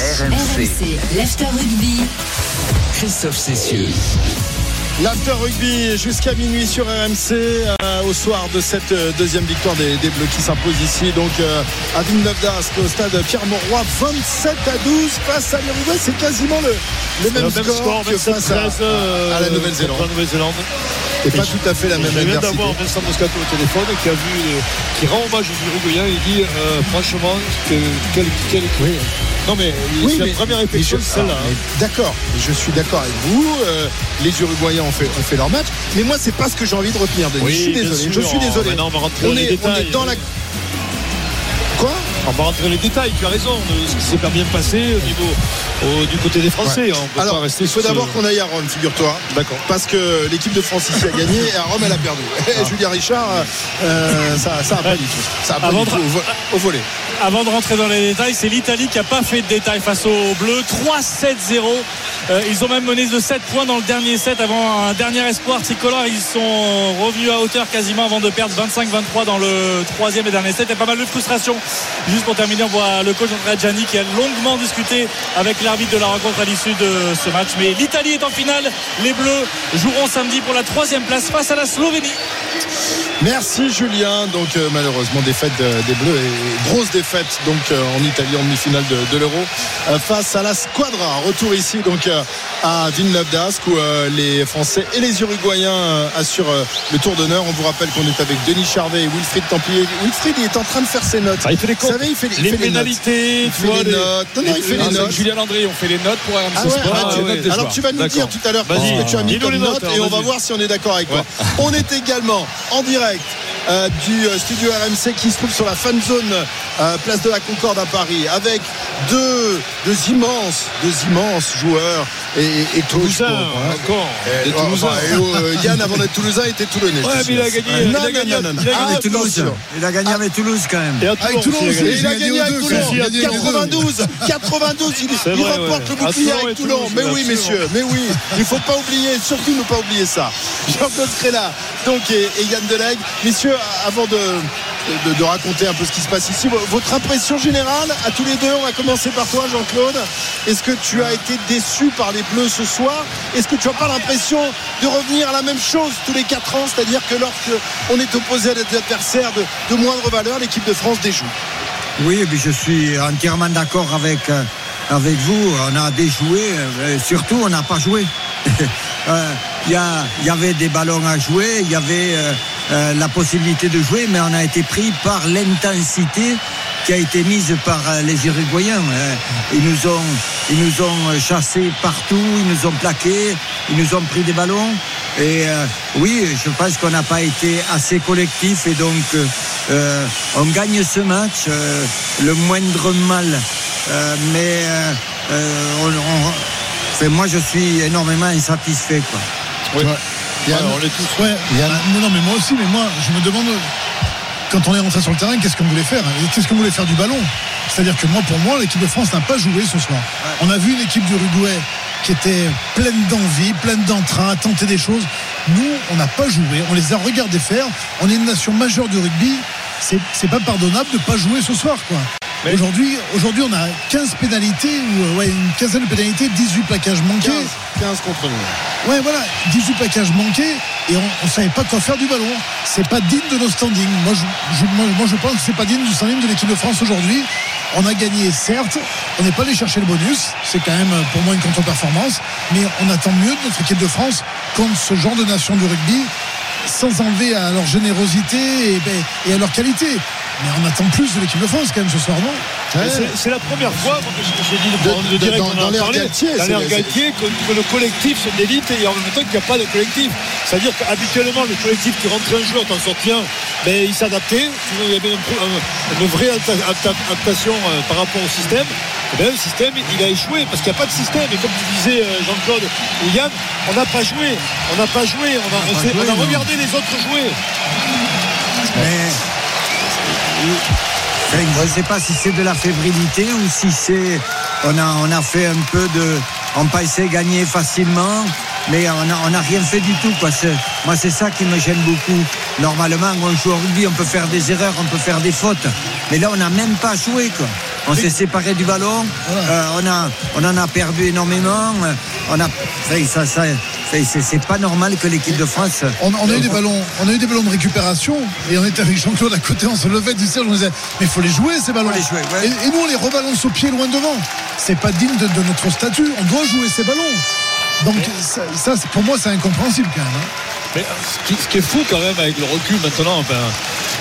RMC, l'After Rugby. Christophe Cessieux. L'after rugby jusqu'à minuit sur RMC euh, au soir de cette euh, deuxième victoire des, des Bleus qui s'impose ici donc euh, à Villeneuve d'Ascq au stade Pierre-Mauroy 27 à 12 face à l'Uruguay c'est quasiment le, le même, Le même score, que face à, 27-13 euh, à la Nouvelle-Zélande la et pas tout à fait la même Je viens d'avoir Vincent Moscato au téléphone qui a vu, qui rend hommage aux Uruguayens et dit franchement que, quel, quel, non mais Oui, c'est mais- la première réflexion celle-là. ah, hein. D'accord, je suis d'accord avec vous. les Uruguayens ont fait, leur match, mais moi c'est pas ce que j'ai envie de retenir. Denis. Oui, je suis désolé. sûr. Je suis désolé. On on, est, on dans la. On va rentrer dans les détails, tu as raison, de ce qui s'est pas bien passé au niveau au- du côté des Français. On peut Alors, pas rester il faut ce- d'abord qu'on aille à Rome, figure-toi. D'accord. Parce que l'équipe de France ici a gagné et à Rome elle a perdu. Ah. Et Julien Richard, euh, ça, ça a pas du tout. Ça a pas Avant du de- tout au, vo- au volet. Avant de rentrer dans les détails, c'est l'Italie qui n'a pas fait de détails face aux Bleus. 3-7-0. Euh, ils ont même mené de 7 points dans le dernier set avant un dernier espoir tricolore. Ils sont revenus à hauteur quasiment avant de perdre 25-23 dans le troisième et dernier set. Il y a pas mal de frustration. Juste pour terminer, on voit le coach Andrea Gianni qui a longuement discuté avec l'arbitre de la rencontre à l'issue de ce match. Mais l'Italie est en finale. Les Bleus joueront samedi pour la troisième place face à la Slovénie. Merci Julien. Donc euh, malheureusement défaite de- des Bleus et grosse défaite donc euh, en Italie en demi-finale de, de l'Euro euh, face à la Squadra. Retour ici donc euh, à Villeneuve d'Ascq où euh, les Français et les Uruguayens euh, assurent euh, le tour d'honneur. On vous rappelle qu'on est avec Denis Charvet et Wilfried Templier. Wilfried il est en train de faire ses notes. Ah, il fait les comptes. Savez, il fait, il les fait les notes. pénalités, Il fait les notes. Non, non, il fait les notes. Julien Landry, on fait les notes pour RMC Ah ouais, Sport. ah, tu- ouais, des alors tu vas nous dire tout à l'heure que tu as mis les note notes, alors, et on va voir si on est d'accord avec toi. On est également en direct euh, du euh, studio RMC qui se trouve sur la fan zone euh, place de la Concorde à Paris avec deux, deux immenses, deux immenses joueurs et, et, et Toulousain, hein. encore. Oh, enfin, et, oh, euh, Yann avant d'être Toulousain était Toulonnais. Ouais, mais il a gagné, Non, il a non, gagné, non, non, non. il a Ah, gagné avec Toulouse. Il a gagné avec Toulouse quand même. Et à Avec Toulon, il a gagné. il a gagné avec Toulon. il a gagné aux deux. 92, 92, il, vrai, ouais. le bouclier avec Toulon. Toulouse, Mais oui, messieurs, mais oui. Il faut pas oublier, surtout ne pas oublier ça. Jean-Claude Créla, donc, et, et Yann Delegue. Messieurs, avant de, de, raconter un peu ce qui se passe ici, vo- votre impression générale à tous les deux, on va commencer par toi, Jean-Claude. Est-ce que tu as été déçu par les Bleus ce soir? Est-ce que tu n'as pas l'impression de revenir à la même chose tous les 4 ans C'est-à-dire que lorsque on est opposé à des adversaires de, de moindre valeur, l'équipe de France déjoue? Oui, mais je suis entièrement d'accord avec, euh, avec vous. On a déjoué, euh, surtout on n'a pas joué. Euh, Il y, y avait des ballons à jouer, il y avait euh, la possibilité de jouer, mais on a été pris par l'intensité qui a été mise par euh, les Uruguayens. Euh, Ils nous ont, ils nous ont euh, chassés partout, ils nous ont plaqués, ils nous ont pris des ballons. Et euh, oui, je pense qu'on n'a pas été assez collectif et donc euh, on gagne ce match, euh, le moindre mal. Euh, mais on- on- enfin, moi, je suis énormément insatisfait. Quoi. Yann Alors, on est tous. Ouais, Yann non, non, mais moi aussi, mais moi, je me demande, quand on est rentré sur le terrain, qu'est-ce qu'on voulait faire Et Qu'est-ce qu'on voulait faire du ballon? C'est-à-dire que moi, pour moi, l'équipe de France n'a pas joué ce soir. On a vu une équipe d'Uruguay qui était pleine d'envie, pleine d'entrain, à tenter des choses. Nous, on n'a pas joué, on les a regardés faire. On est une nation majeure du rugby. C'est c'est pas pardonnable de ne pas jouer ce soir, quoi. Mais- Aujourd'hui, aujourd'hui, on a 15 pénalités, ou euh, ouais, une quinzaine de pénalités, 18 plaquages manqués. 15, 15 contre nous. Ouais, voilà, 18 plaquages manqués et on ne savait pas quoi faire du ballon. C'est pas digne de nos standings. Moi, je, je- moi, moi, je pense que c'est pas digne du standing de l'équipe de France aujourd'hui. On a gagné, certes, on n'est pas allé chercher le bonus. C'est quand même pour moi une contre-performance. Mais on attend mieux de notre équipe de France contre ce genre de nation du rugby sans enlever à leur générosité et, ben, et à leur qualité. Mais on attend plus de l'équipe de France quand même ce soir, non c'est- la première fois, moi, j'ai dit De- de- direct, dans- on en a l'ère parlé, Galtier, dans c'est- Galtier, que, que le collectif c'est d'élite et en même temps qu'il n'y a pas de collectif. C'est-à-dire qu'habituellement, le collectif qui rentrait un joueur, t'en sortais un, mais il s'adaptait. Il y avait un pro- un- une vraie adapta- adapta- adaptation euh, par rapport au système. Et bien, le système, il a échoué parce qu'il n'y a pas de système. Et comme tu disais, euh, Jean-Claude ou Yann, on n'a pas joué. On n'a pas joué. On a, on joué, on a regardé les autres jouer. Mais je ne sais pas si c'est de la fébrilité ou si c'est on a on a fait un peu de on pensait gagner facilement mais on n'a on a rien fait du tout quoi. Moi c'est ça qui me gêne beaucoup. Normalement on joue au rugby, on peut faire des erreurs, on peut faire des fautes, mais là on n'a même pas joué quoi. On s'est séparé du ballon. Euh, on, a, on en a perdu énormément. Euh, On a, ça, ça, c'est- pas normal que l'équipe de France. On, on a eu des ballons, on a eu des ballons de récupération et on était avec Jean-Claude à côté, on se levait du siège, on disait mais il faut les jouer ces ballons. Les jouer, ouais. et, et nous on les rebalance au pied loin devant. C'est pas digne de, de notre statut. On doit jouer ces ballons. Donc ça, pour moi c'est incompréhensible quand même. hein. Mais ce qui, ce qui est fou quand même avec le recul maintenant,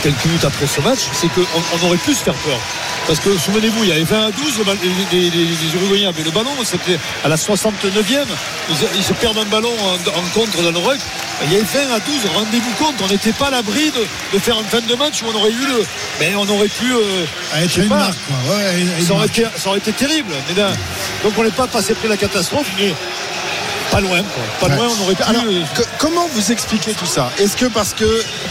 quelques minutes après ce match, c'est qu'on on aurait pu se faire peur. Parce que souvenez-vous, il y avait 20 à 12, le ball- les, les- les- les Uruguayens avaient le ballon, c'était à la 69e, ils, ils se perdent un ballon en, en contre dans le ruck. Il y avait 20 à 12, rendez-vous compte, on n'était pas à l'abri de, de faire une fin de match où on aurait eu le. Mais on aurait pu. euh, À je être sais une pas, marque quoi. Ouais, à être une ça aurait, été, ça aurait été terrible. Mais là, donc on n'est pas passé près de la catastrophe, mais pas loin. quoi. Pas loin, on aurait pu. Alors, euh, que- comment vous expliquez tout ça? Est-ce que parce que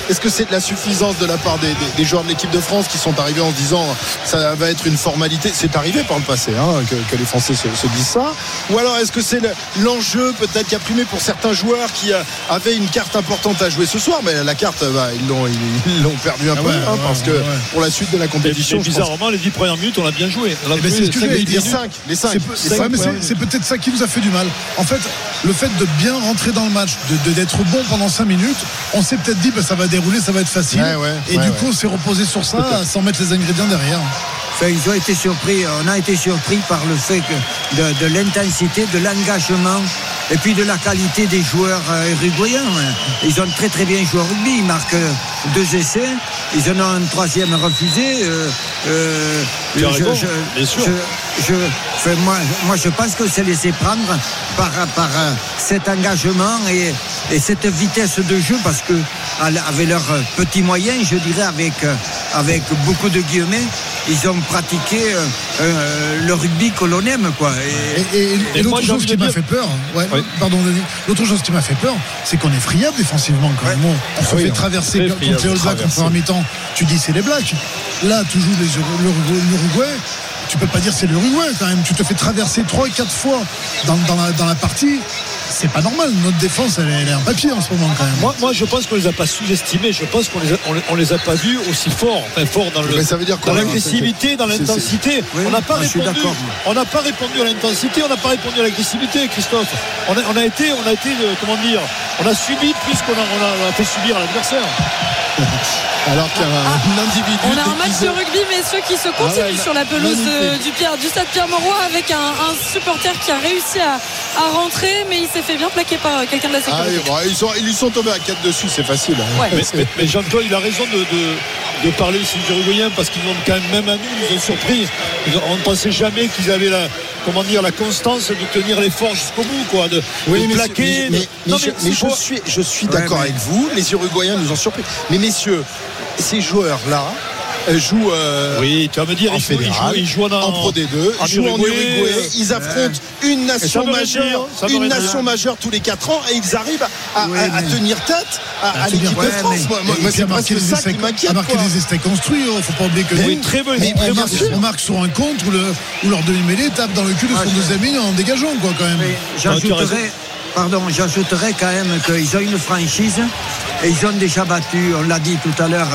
est-ce que c'est de la suffisance de la part des, des- des joueurs de l'équipe de France qui sont arrivés en se disant ça va être une formalité? C'est arrivé par le passé hein, que, que les Français se, se disent ça. Ou alors est-ce que c'est le- l'enjeu peut-être qui a primé pour certains joueurs qui euh, avaient une carte importante à jouer ce soir? Mais la carte, bah, ils l'ont ils, ils l'ont perdu un Ah peu ouais, hein, ouais, parce que ouais. pour la suite de la compétition, et bizarrement, les 10 premières minutes, on l'a bien joué. On a Eh ben, joué les dire. minutes. 5, les 5. C'est peu- c'est- ouais, mais c'est- c'est peut-être ça qui nous a fait du mal. En fait, le fait de bien rentrer dans le match, de d'être bon pendant 5 minutes, on s'est peut-être dit bah, ça va dérouler, ça va être facile. Ouais, ouais, et ouais, du ouais. coup, on s'est reposé sur ça sans mettre les ingrédients derrière. Enfin, ils ont été surpris, on a été surpris par le fait que de, de l'intensité, de l'engagement et puis de la qualité des joueurs euh, uruguayens. Ils ont très très bien joué au rugby, ils marquent euh, deux essais, ils en ont un troisième refusé. euh, euh, je- raison, je- bien sûr. je- enfin, moi, moi, je pense que c'est laissé prendre par, par cet engagement et, et cette vitesse de jeu parce que à la- avec leurs petits moyens, je dirais avec, avec beaucoup de guillemets, ils ont pratiqué euh, euh, le rugby que l'on aime. Quoi. Et- Et, et- et Et moi, l'autre chose qui m'a fait peur, ouais, Oui. pardon Denis, l'autre chose qui m'a fait peur, c'est qu'on est friable défensivement quand même. On, on se oui, fait on- traverser contre les All Blacks en première mi-temps. Tu dis c'est les Blacks. Là, tu joues les Uru- l'Uruguay. Tu peux pas dire c'est l'Uruguay quand même. Tu te fais traverser trois, quatre fois dans, dans la, dans la partie. C'est pas normal. Notre défense, elle, est- elle est en papier en ce moment quand même. Moi, moi, je pense qu'on les a pas sous-estimés. Je pense qu'on les, a- on les, on les a pas vus aussi forts, enfin forts dans le, Mais ça veut dire quoi, dans l'agressivité, dans l'intensité. Oui, on n'a pas moi, je suis répondu. d'accord. On n'a pas répondu à l'intensité, on n'a pas répondu à l'agressivité, Christophe. On a, on a été, on a été, euh, comment dire, on a subi plus qu'on a, on a, on a fait subir à l'adversaire. Alors qu'il y a un, individu. On a un match de rugby, messieurs, qui se continue Ah ouais, sur la pelouse de- magnifique. du, Pierre, du stade Pierre-Mauroy avec un, un supporter qui a réussi à, à rentrer, mais il s'est fait bien plaquer par quelqu'un de la Ah sécurité. oui, bon, ils, sont, ils lui sont tombés à 4 dessus, c'est facile. hein. Ouais. Mais, mais- mais Jean-Claude, il a raison de, de, de parler aussi des Uruguayens parce qu'ils ont quand même, même à nous, ils nous ont surpris. On ne pensait jamais qu'ils avaient la, comment dire, la constance de tenir l'effort jusqu'au bout, quoi, de, Oui, de mais, plaquer. mais- de- mais- Non, mais je, mais suis, je suis d'accord mais- avec vous. Les Uruguayens nous ont surpris. Mais messieurs, ces joueurs-là euh, jouent euh, Oui, tu vas me dire, en ils jouent, ils jouent, fédéral, ils jouent en, en Pro D2, en jouent en Uruguay, Ils affrontent une nation majeure, dire, une nation majeure tous les 4 ans, et ils arrivent à, à- Oui, à- à tenir tête à, à l'équipe ouais, de France. mais- Moi, c'est presque ça qui essais, m'inquiète. marquer des essais construits. oh, Faut pas oublier que nous, très bon, mais- on, marque, sur un contre ou, le, ou leur demi-mêlée tape dans le cul de son Ah, je- deuxième en dégageant quoi quand même. Raison. j'ajouterais, pardon, j'ajouterais quand même qu'ils ont une franchise et ils ont déjà battu, on l'a dit tout à l'heure,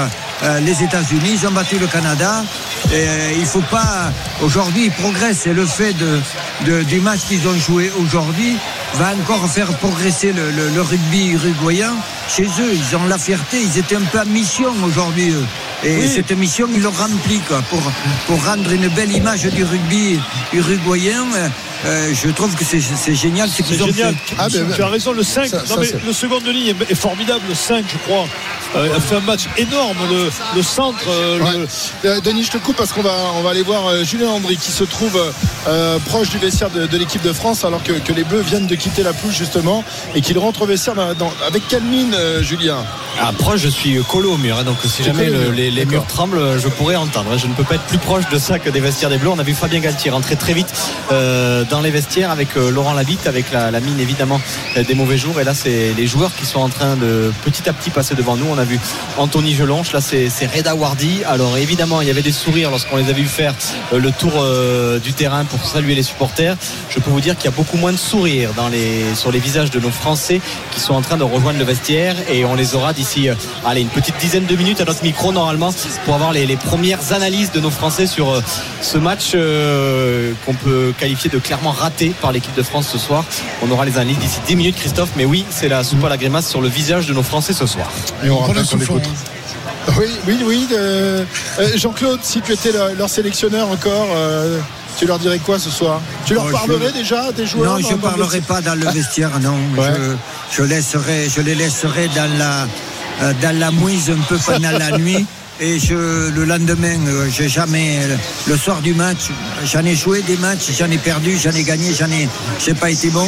les États-Unis, ils ont battu le Canada. Et, euh, il faut pas. Aujourd'hui, ils progressent et le fait de, de- du match qu'ils ont joué aujourd'hui va encore faire progresser le, le- le rugby uruguayen chez eux. Ils ont la fierté, ils étaient un peu en mission aujourd'hui. eux. Et Oui. cette mission, ils l'ont remplie quoi, pour, pour rendre une belle image du rugby uruguayen. Euh, je trouve que c'est c'est génial ce C'est qu'ils ont génial. fait. Ah, ben, tu as raison, le 5. ça- non, ça, mais c'est- le second de ligne est, est formidable. Le 5, je crois, euh, a fait un match énorme. Le, le centre, euh, Ouais. le- Euh, Denis, je te coupe parce qu'on va, on va aller voir euh, Julien Andry qui se trouve euh, proche du vestiaire de, de l'équipe de France alors que, que les Bleus viennent de quitter la pelouse justement et qu'il rentre au vestiaire dans- dans- avec quelle mine, euh, Julien? Ah, proche, je suis collé au mur, hein, donc si jamais le- les, murs tremblent, je pourrais entendre. hein. Je ne peux pas être plus proche de ça que des vestiaires des Bleus. On a vu Fabien Galtier rentrer très vite euh, dans les vestiaires avec euh, Laurent Labitte, avec la, la mine évidemment euh, des mauvais jours. Et là, c'est les joueurs qui sont en train de petit à petit passer devant nous. On a vu Anthony Gelonche, là c'est Reda Wardi. Alors évidemment, il y avait des sourires lorsqu'on les a vus faire euh, le tour euh, du terrain pour saluer les supporters. Je peux vous dire qu'il y a beaucoup moins de sourires sur les visages de nos Français qui sont en train de rejoindre le vestiaire et on les aura d'ici euh, une petite dizaine de minutes à notre micro normalement pour avoir les, premières analyses de nos Français sur ce match qu'on peut qualifier de clairement raté par l'équipe de France ce soir. On aura les analyses d'ici 10 minutes Christophe, mais oui, c'est la soupe à la grimace sur le visage de nos Français ce soir. Souffle. Oui, oui, oui. euh, euh, Jean-Claude, si tu étais leur, leur sélectionneur encore, euh, tu leur dirais quoi ce soir? Tu leur Oh, je- parlerais déjà des joueurs Non, je ne parlerai pas dans le vestiaire, non. Ouais. Je, je, laisserai, je les laisserai dans la, dans la mouise un peu pendant la nuit. Et je, le lendemain, euh, j'ai jamais, le soir du match, j'en ai joué des matchs, j'en ai perdu, j'en ai gagné, j'en ai, j'ai pas été bon.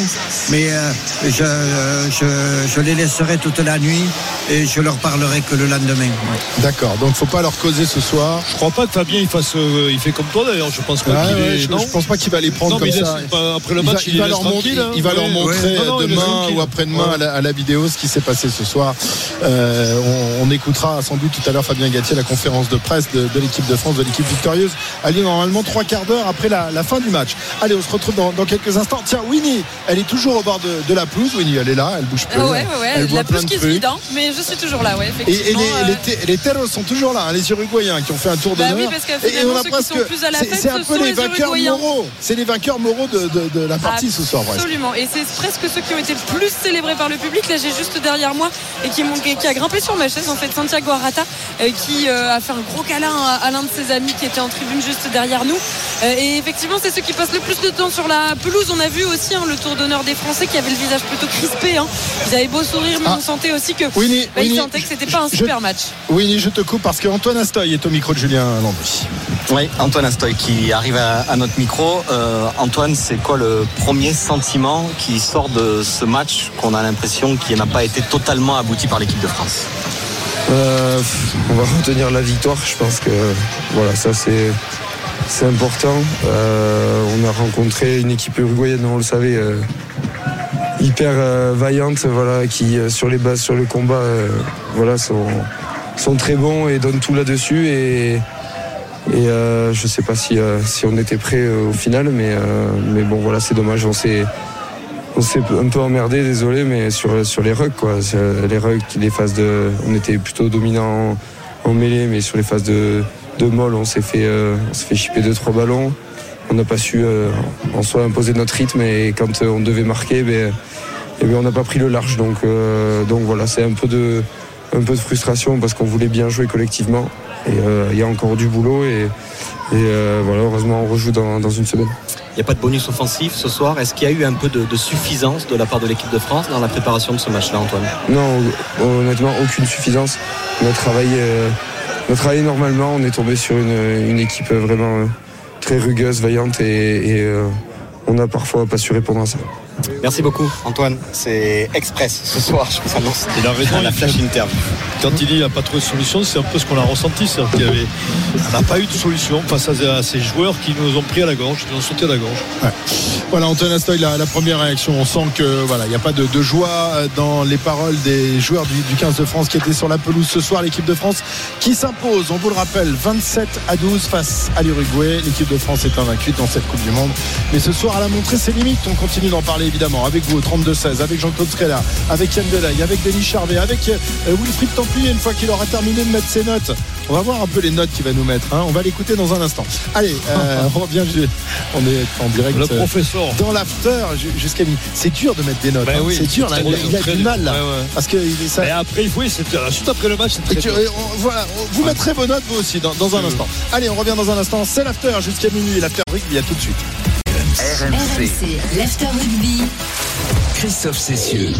Mais euh, je, euh, je, je les laisserai toute la nuit et je leur parlerai que le lendemain. D'accord, donc faut pas leur causer ce soir. Je crois pas que Fabien il fasse, euh, il fait comme toi d'ailleurs. Je pense pas Ah qu'il ouais, est. je, non je pense pas qu'il va les prendre Non, comme ça. pas- après le Il va, match, il va leur montrer, hein. il va leur Ouais. montrer Non, non, demain ou après-demain Ouais. à, la, à la vidéo ce qui s'est passé ce soir. Euh, on, on écoutera sans doute tout à l'heure Fabien La conférence de presse de, de l'équipe de France, de l'équipe victorieuse. Elle est normalement trois quarts d'heure après la, la fin du match. Allez, on se retrouve dans, dans quelques instants. Tiens, Winnie, elle est toujours au bord de, de la pelouse. Winnie, elle est là, elle bouge plus. Ah ouais, ouais, ouais. Elle La de qui se vide, mais je suis toujours là, ouais, Et, et effectivement. les, euh, les, Te- les Teros sont toujours là, hein, les Uruguayens qui ont fait un tour Bah d'honneur. oui, parce que Et- et on a presque- sont plus à la c'est- un peu les vainqueurs moraux. C'est les vainqueurs moraux de, de- de la partie ce soir. Absolument. Et c'est presque ceux qui ont été le plus célébrés par le public. Là, j'ai juste derrière moi et qui, qui a grimpé sur ma chaise, en fait, Santiago Arata, euh, qui euh, a fait un gros câlin à, à l'un de ses amis qui était en tribune juste derrière nous. Euh, et effectivement, c'est ceux qui passent le plus de temps sur la pelouse. On a vu aussi hein, le tour d'honneur des Français qui avaient le visage plutôt crispé. hein. Ils avaient beau sourire, mais Ah. on sentait aussi que Winnie, bah, ils Winnie, sentaient que c'était pas un je- super match. Winnie, je te coupe parce qu'Antoine Astoy est au micro de Julien Landry. Oui, Antoine Astoy qui arrive à, à notre micro. Euh, Antoine, c'est quoi le premier sentiment qui sort de ce match qu'on a l'impression qu'il n'a pas été totalement abouti par l'équipe de France? Euh, on va retenir la victoire. Je pense que voilà, ça c'est important. Euh, on a rencontré une équipe uruguayenne, on le savait, euh, hyper vaillante, voilà, qui sur les bases, sur le combat, voilà, sont, très bons et donnent tout là-dessus. Et, je sais pas si, si on était prêt au final, mais, bon, voilà, c'est dommage. On s'est un peu emmerdé, désolé, mais sur, sur les rugs, quoi. Sur Les rugs, les phases de. On était plutôt dominant en, mêlée, mais sur les phases de, de molle, on s'est fait, euh, fait chipper deux, trois ballons. On n'a pas su euh, en soi imposer notre rythme et quand euh, on devait marquer, ben, eh ben, on n'a pas pris le large. Donc, euh, donc voilà, c'est un peu de, un peu de frustration parce qu'on voulait bien jouer collectivement. Et euh, il y a encore du boulot et euh, voilà, heureusement on rejoue dans, dans une semaine. Il n'y a pas de bonus offensif ce soir. Est-ce qu'il y a eu un peu de, de suffisance de la part de l'équipe de France dans la préparation de ce match-là, Antoine? Non, honnêtement, aucune suffisance. On a travaillé, euh, on a travaillé normalement. On est tombé sur une, une équipe vraiment euh, très rugueuse, vaillante et, et, euh, on n'a parfois pas su répondre à ça. Merci beaucoup, Antoine. C'est express ce soir, je vous annonce. Il a raison, la il flash interview. Quand il dit qu'il n'a pas trouvé de solution, c'est un peu ce qu'on a ressenti. C'est-à-dire qu'il y avait- on n'a pas eu de solution face à, ces joueurs qui nous ont pris à la gorge, qui nous ont sauté à la gorge. Voilà, Antoine Astoy, la, la première réaction. On sent que voilà, il n'y a pas de, de joie euh, dans les paroles des joueurs du, du 15 de France qui étaient sur la pelouse ce soir. L'équipe de France qui s'impose, on vous le rappelle, 27 à 12 face à l'Uruguay. L'équipe de France est invaincue dans cette Coupe du Monde. Mais ce soir, elle a montré ses limites. On continue d'en parler évidemment avec vous au 32-16, avec Jean-Claude Scrella, avec Yann Delay, avec Denis Charvet, avec euh, Wilfried Templier une fois qu'il aura terminé de mettre ses notes. On va voir un peu les notes qu'il va nous mettre. hein. On va l'écouter dans un instant. Allez, euh, on revient. On est en direct. Le euh, professeur. dans l'after ju- jusqu'à minuit. C'est dur de mettre des notes. Ben hein. oui, c'est dur. là. Il, a- il a du dur. mal là. Ouais, ouais. Parce que il ça. Et après, oui, c'est juste après le match, très dur. et on- voilà, vous mettrez vos notes vous aussi dans, dans un instant. Allez, on revient dans un instant. C'est l'after jusqu'à minuit. L'after rugby, à tout de suite. RMC. RMC, l'after rugby. Christophe Cessieux.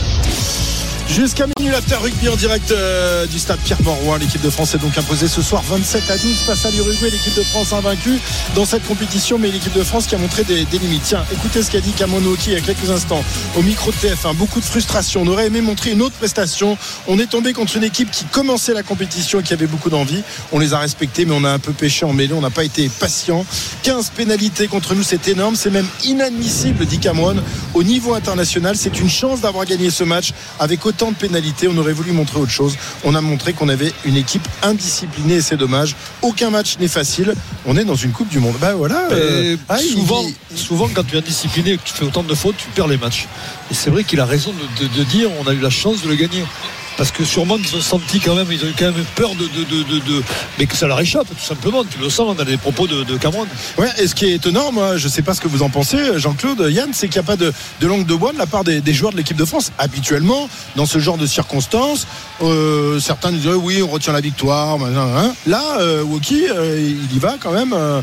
Jusqu'à minuit, l'after rugby en direct euh, du stade Pierre-Mauroy. L'équipe de France est donc imposée ce soir 27 à 12 face à l'Uruguay. L'équipe de France invaincue dans cette compétition, mais l'équipe de France qui a montré des, limites. Tiens, écoutez ce qu'a dit Kamonoki il y a quelques instants au micro de TF1. Beaucoup de frustration. On aurait aimé montrer une autre prestation. On est tombé contre une équipe qui commençait la compétition et qui avait beaucoup d'envie. On les a respectés, mais on a un peu pêché en mêlée. On n'a pas été patient. 15 pénalités contre nous, c'est énorme. C'est même inadmissible, dit Cameron. Au niveau international, c'est une chance d'avoir gagné ce match avec autant de pénalités. On aurait voulu montrer autre chose. On a montré qu'on avait une équipe indisciplinée et c'est dommage. Aucun match n'est facile. On est dans une Coupe du Monde. Bah voilà. euh, ah, souvent, il- souvent, quand tu es indiscipliné et que tu fais autant de fautes, tu perds les matchs. Et c'est vrai qu'il a raison de, de- de dire on a eu la chance de le gagner. Parce que sûrement qu'ils ont senti quand même, ils ont eu quand même peur de, de, de, de- de- mais que ça leur échappe tout simplement. Tu le sens dans les propos de, de Cameron. Ouais, et ce qui est étonnant, moi, je sais pas ce que vous en pensez, Jean-Claude, Yann, c'est qu'il n'y a pas de, de langue de bois de la part des, des joueurs de l'équipe de France. Habituellement, dans ce genre de circonstances, euh, certains disent oui, on retient la victoire. machin, hein. Là, euh, Woki, euh, il y va quand même, euh,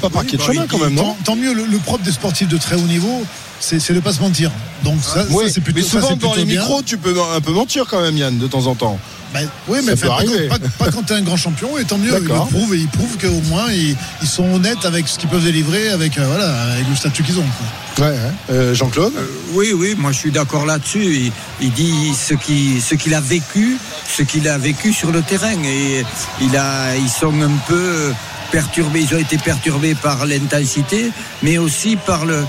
pas par pied de Bah, chemin il- quand même, non tant, tant mieux, le, le propre des sportifs de très haut niveau, c'est de pas se mentir. Donc ça, ça, Oui, c'est plutôt mais ça, souvent c'est dans les bien. micros, tu peux un peu mentir quand même, Yann, de temps en temps. Ben, oui, Ça mais enfin, pas, pas- pas quand tu es un grand champion, et tant mieux, ils le prouvent, et ils prouvent qu'au moins ils, ils sont honnêtes avec ce qu'ils peuvent délivrer, avec, euh, voilà, avec le statut qu'ils ont. quoi. Ouais, hein. Euh, Jean-Claude Oui, oui, moi je suis d'accord là-dessus. Il, il dit ce qui- ce qu'il a vécu, ce qu'il a vécu sur le terrain. Et il a, ils sont un peu perturbés, ils ont été perturbés par l'intensité, mais aussi par le,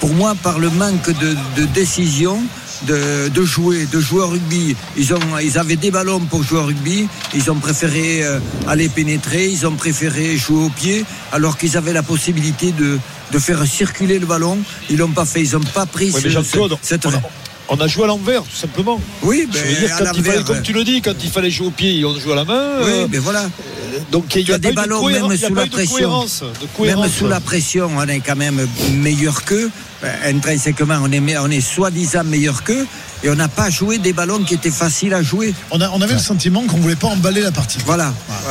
pour moi, par le manque de, de décision. De, de jouer, de jouer au rugby. Ils, ont, ils avaient des ballons pour jouer au rugby. Ils ont préféré euh, aller pénétrer. Ils ont préféré jouer au pied, alors qu'ils avaient la possibilité de, de faire circuler le ballon. Ils l'ont pas fait. Ils n'ont pas pris ce- cette- on a, on a joué à l'envers, tout simplement. Oui, Je ben, veux dire, à quand il fallait, l'envers, comme tu le dis, quand il fallait jouer au pied, on joue à la main. Oui, euh, mais voilà. donc il y a, des ballons, même il y a sous la pression. Même sous la pression, on est quand même meilleur qu'eux. Euh, Intrinsèquement, on est, on est soi-disant meilleur qu'eux. Et on n'a pas joué des ballons qui étaient faciles à jouer. On, a, on avait le sentiment qu'on voulait pas emballer la partie. Voilà. Ouais,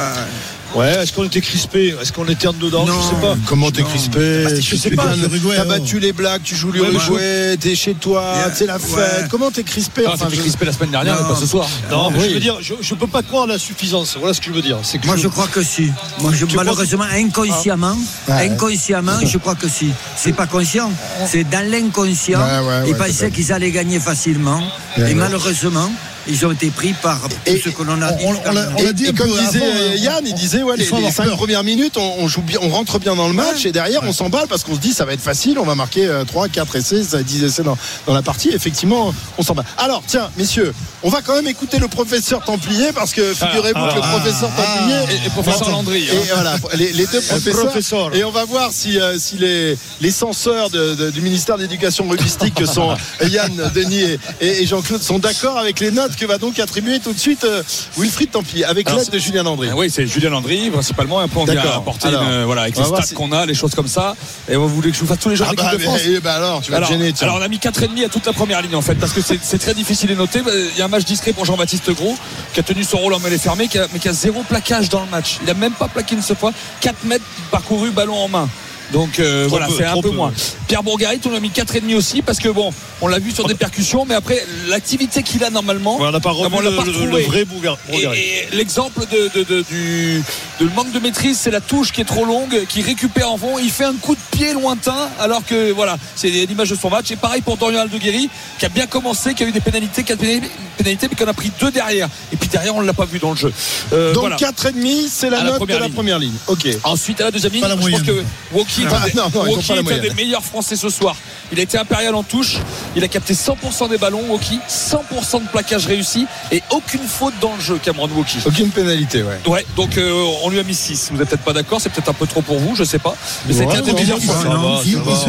est-ce qu'on était crispé? Est-ce qu'on était en dedans? Non. Je sais pas. Comment t'es crispé? Tu je sais pas, T'as oh. battu les Blacks, tu joues Ouais, l'Uruguay, t'es chez toi, Yeah, c'est la ouais. fête. Comment t'es crispé? Ah, Enfin, je- crispé la semaine dernière, mais pas ce soir. Non, mais oui. je veux dire, je, je peux pas croire à la suffisance. Voilà ce que je veux dire. C'est que Moi, je crois que si. Moi, malheureusement, inconsciemment, Ouais. inconsciemment, je crois que si. C'est pas conscient. C'est dans l'inconscient. Ouais, ouais, Ils ouais, pensaient qu'ils allaient gagner facilement. Ouais, et ouais. malheureusement, ils ont été pris par Et- ce que l'on a dit. on- on l'a- on Et, l'a dit et un comme disait avant, euh, hein. Yann, il disait ouais, Il les, les cinq premières minutes, on, on joue bien, on rentre bien dans le match et derrière on s'emballe parce qu'on se dit ça va être facile, on va marquer euh, 3, 4 essais, ça 10 essais dans, dans la partie. Effectivement, on s'emballe. Alors tiens, messieurs, on va quand même écouter le professeur Templier parce que figurez-vous que le professeur Templier Et, et professeur Landry. hein. et voilà, les, les deux professeurs. professeur. Et on va voir si, euh, si les, les censeurs de- de- du ministère de l'Éducation rugbyistique, que sont Yann, Denis et Jean-Claude, sont d'accord avec les notes que va donc attribuer tout de suite euh, Wilfried Templier, avec l'aide de Julien Landry. Ah oui, c'est Julien Landry, principalement. Un peu on vient apporter Alors, une, voilà, avec les stats qu'on a, les choses comme ça. Et vous voulez que je vous fasse tous les jours Ah bah, de France mais- bah alors, tu vas alors, te gêner. tiens. alors, on a mis 4,5 à toute la première ligne en fait parce que c'est très difficile de noter. Il y a un match discret pour Jean-Baptiste Gros qui a tenu son rôle en mêlée fermée mais qui a zéro plaquage dans le match. Il a même pas plaqué une seule fois. 4 mètres parcouru ballon en main. Donc euh, voilà, c'est un peu peu, moins. Pierre Bourgarit, on a mis 4,5 aussi parce que bon, on l'a vu sur des percussions, mais après l'activité qu'il a normalement, on n'a pas on l'a le, pas le- retrouvé. le vrai Bougar. Et, et l'exemple de, de- de- du, de manque de maîtrise, c'est la touche qui est trop longue, qui récupère en fond. Il fait un coup de pied lointain, alors que voilà, c'est l'image de son match. Et pareil pour Dorian Aldeguerri, qui a bien commencé, qui a eu des pénalités, quatre pénalités, pénalités, mais qu'on a pris deux derrière. Et puis derrière, on ne l'a pas vu dans le jeu. Euh, Donc voilà. 4,5, c'est la À la note de la première ligne. Ok. Ensuite, à la deuxième ligne, je pense que Woki est, Ah, un des- meilleurs Français ce soir. Il a été impérial en touche. Il a capté 100% des ballons, Woki. 100% de plaquage réussi. Et aucune faute dans le jeu, Cameron Woki. Aucune pénalité, ouais. Ouais, donc euh, on lui a mis 6. Vous n'êtes peut-être pas d'accord, c'est peut-être un peu trop pour vous, je sais pas. Mais Ouais, c'était un des meilleurs Français.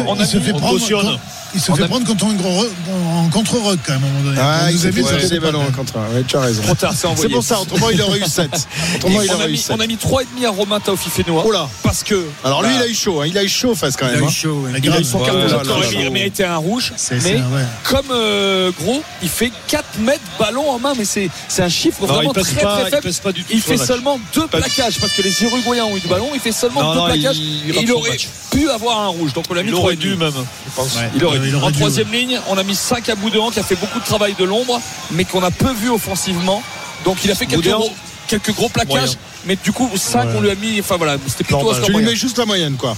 On se fait prendre, il se On fait a- prendre quand on en, en contre-rock quand même à un moment donné. Ah, il nous s'est a mis des ballons en contre. Ouais, tu as raison. Trop tard, c'est C'est envoyé. pour ça, autrement il aurait eu 7. Autrement il on, a aurait eu mis, 7. on a mis 3,5 à Romain Taofi-Fénois. Oh là Parce que. Alors lui bah, il a eu chaud, hein. il a eu chaud face quand Il a même. eu hein. chaud, ouais. il a eu son carton mis- ouais. mérité un rouge. Mais comme euh, gros, il fait 4 mètres ballon en main, mais c'est c'est un chiffre vraiment il très très il faible. Il fait seulement deux Pas du- plaquages parce que les Uruguayens ont eu du ballon. Il fait seulement Non, deux non, il- plaquages. il il aurait pu avoir un rouge. Donc on l'a mis Il 3 aurait dû même. Il aurait Il dû. En dû, troisième ligne, on a mis 5 à Boudéan qui a fait beaucoup de travail de l'ombre, mais qu'on a peu vu offensivement. Donc il a fait quelques gros, quelques gros plaquages, moyen. mais du coup 5 on lui a mis. Enfin voilà, c'était plutôt Tu lui mets juste la moyenne quoi.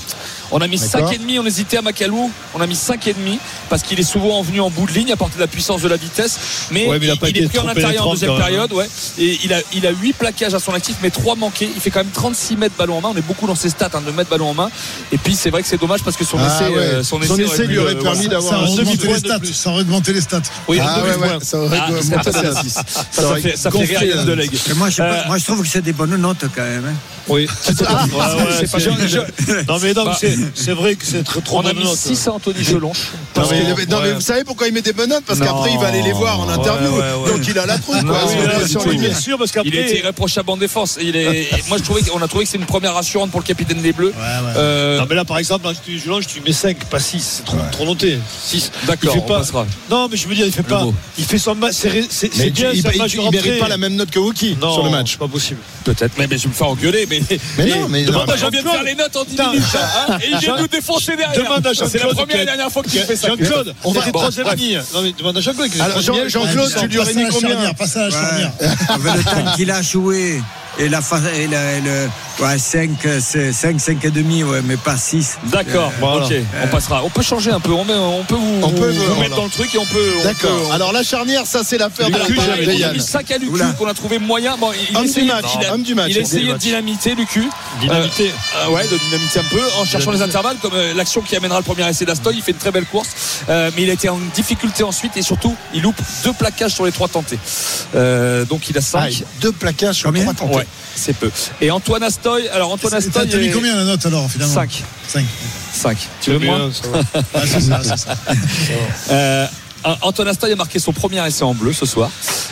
On a mis D'accord. 5,5, on hésitait à Macalou, on a mis 5,5 parce qu'il est souvent venu en bout de ligne, apporter de la puissance de la vitesse. Mais, Ouais, mais il a pas est pris en intérieur en deuxième même, période. Ouais. Et il a, il a 8 plaquages à son actif, mais 3 manqués. Il fait quand même 36 mètres ballon en main. On est beaucoup dans ses stats hein, de mettre ballon en main. Et puis c'est vrai que c'est dommage parce que son Ah essai, ouais. euh, son Son essai, essai lui aurait pu, permis d'avoir un augmenté demi-point les de stats. Ça aurait augmenté les stats. Oui, un Ah ouais, demi-point. ouais, ça aurait Ah, à pas 6. Ça, ça fait, ça fait gonflé, rire hein. Et moi, je, Euh, moi, je trouve que c'est des bonnes notes quand même. Oui. Ah, Ouais, ouais, c'est pas c'est- je- je- Non, mais non, Bah, c'est- c'est vrai que c'est trop trop On a mis note. 6 à Anthony Gelonche. Non, mais, non, mais vous savez pourquoi il met des bonnes notes Parce qu'après il va aller les voir en interview. Donc il a la quoi. Ah les- bien sûr, parce qu'après. Il était irréprochable en défense. Il est... Moi, je trouvais qu'on a trouvé que c'est une première rassurante pour le capitaine des Bleus. Euh, Non, mais là, par exemple, Anthony Gelonge, tu mets 5, pas 6. C'est trop, trop noté. 6. D'accord, on passera. Non, mais je veux dire, il fait pas. Il fait son match. C'est bien, il, mérite pas la même note que Wookie Non, sur le match. pas possible. Peut-être, mais, mais je vais me faire engueuler. Mais, Mais non, mais- Demande non, à mais- Jean-Claude de faire les notes en 10 Putain. minutes. hein, et il vient nous défoncer derrière. Demande à C'est la Jean-Claude première et dernière fois qu'il fait ça. Jean-Claude, on va troisième ligne. Non, mais demande à Jean-Claude. Alors. Jean-Claude, tu lui aurais mis combien charnière, Passe à la charnière. Avec le temps qu'il a joué et la fa- et le, le- ouais, 5, 5, 5 et demi, ouais, mais pas 6. D'accord, Voilà. ok, on passera. On peut changer un peu, on, met- on peut vous, On peut, vous voilà. mettre dans le truc et on peut. D'accord. Alors la charnière, ça c'est l'affaire de la on a mis 5 à Lucu qu'on a trouvé moyen. Bon, il, Homme du match, il a, homme du match. il a essayé de dynamiter Lucu. Dynamité. Euh, ouais, de dynamiter un peu en cherchant les intervalles, comme euh, l'action qui amènera le premier essai d'Astoy. Il fait une très belle course, Euh, mais il a été en difficulté ensuite et surtout, il loupe deux plaquages sur les trois tentés. Euh, donc il a 5. Ah, deux plaquages sur Combien trois tentés. Ouais, c'est peu. Et Antoine Astoy, alors Antoine Astoy. t'as mis combien la note alors finalement 5. 5. 5. Tu veux moins. Ah, c'est ça, c'est ça. Euh, Antoine Astoy a marqué son premier essai en bleu ce soir.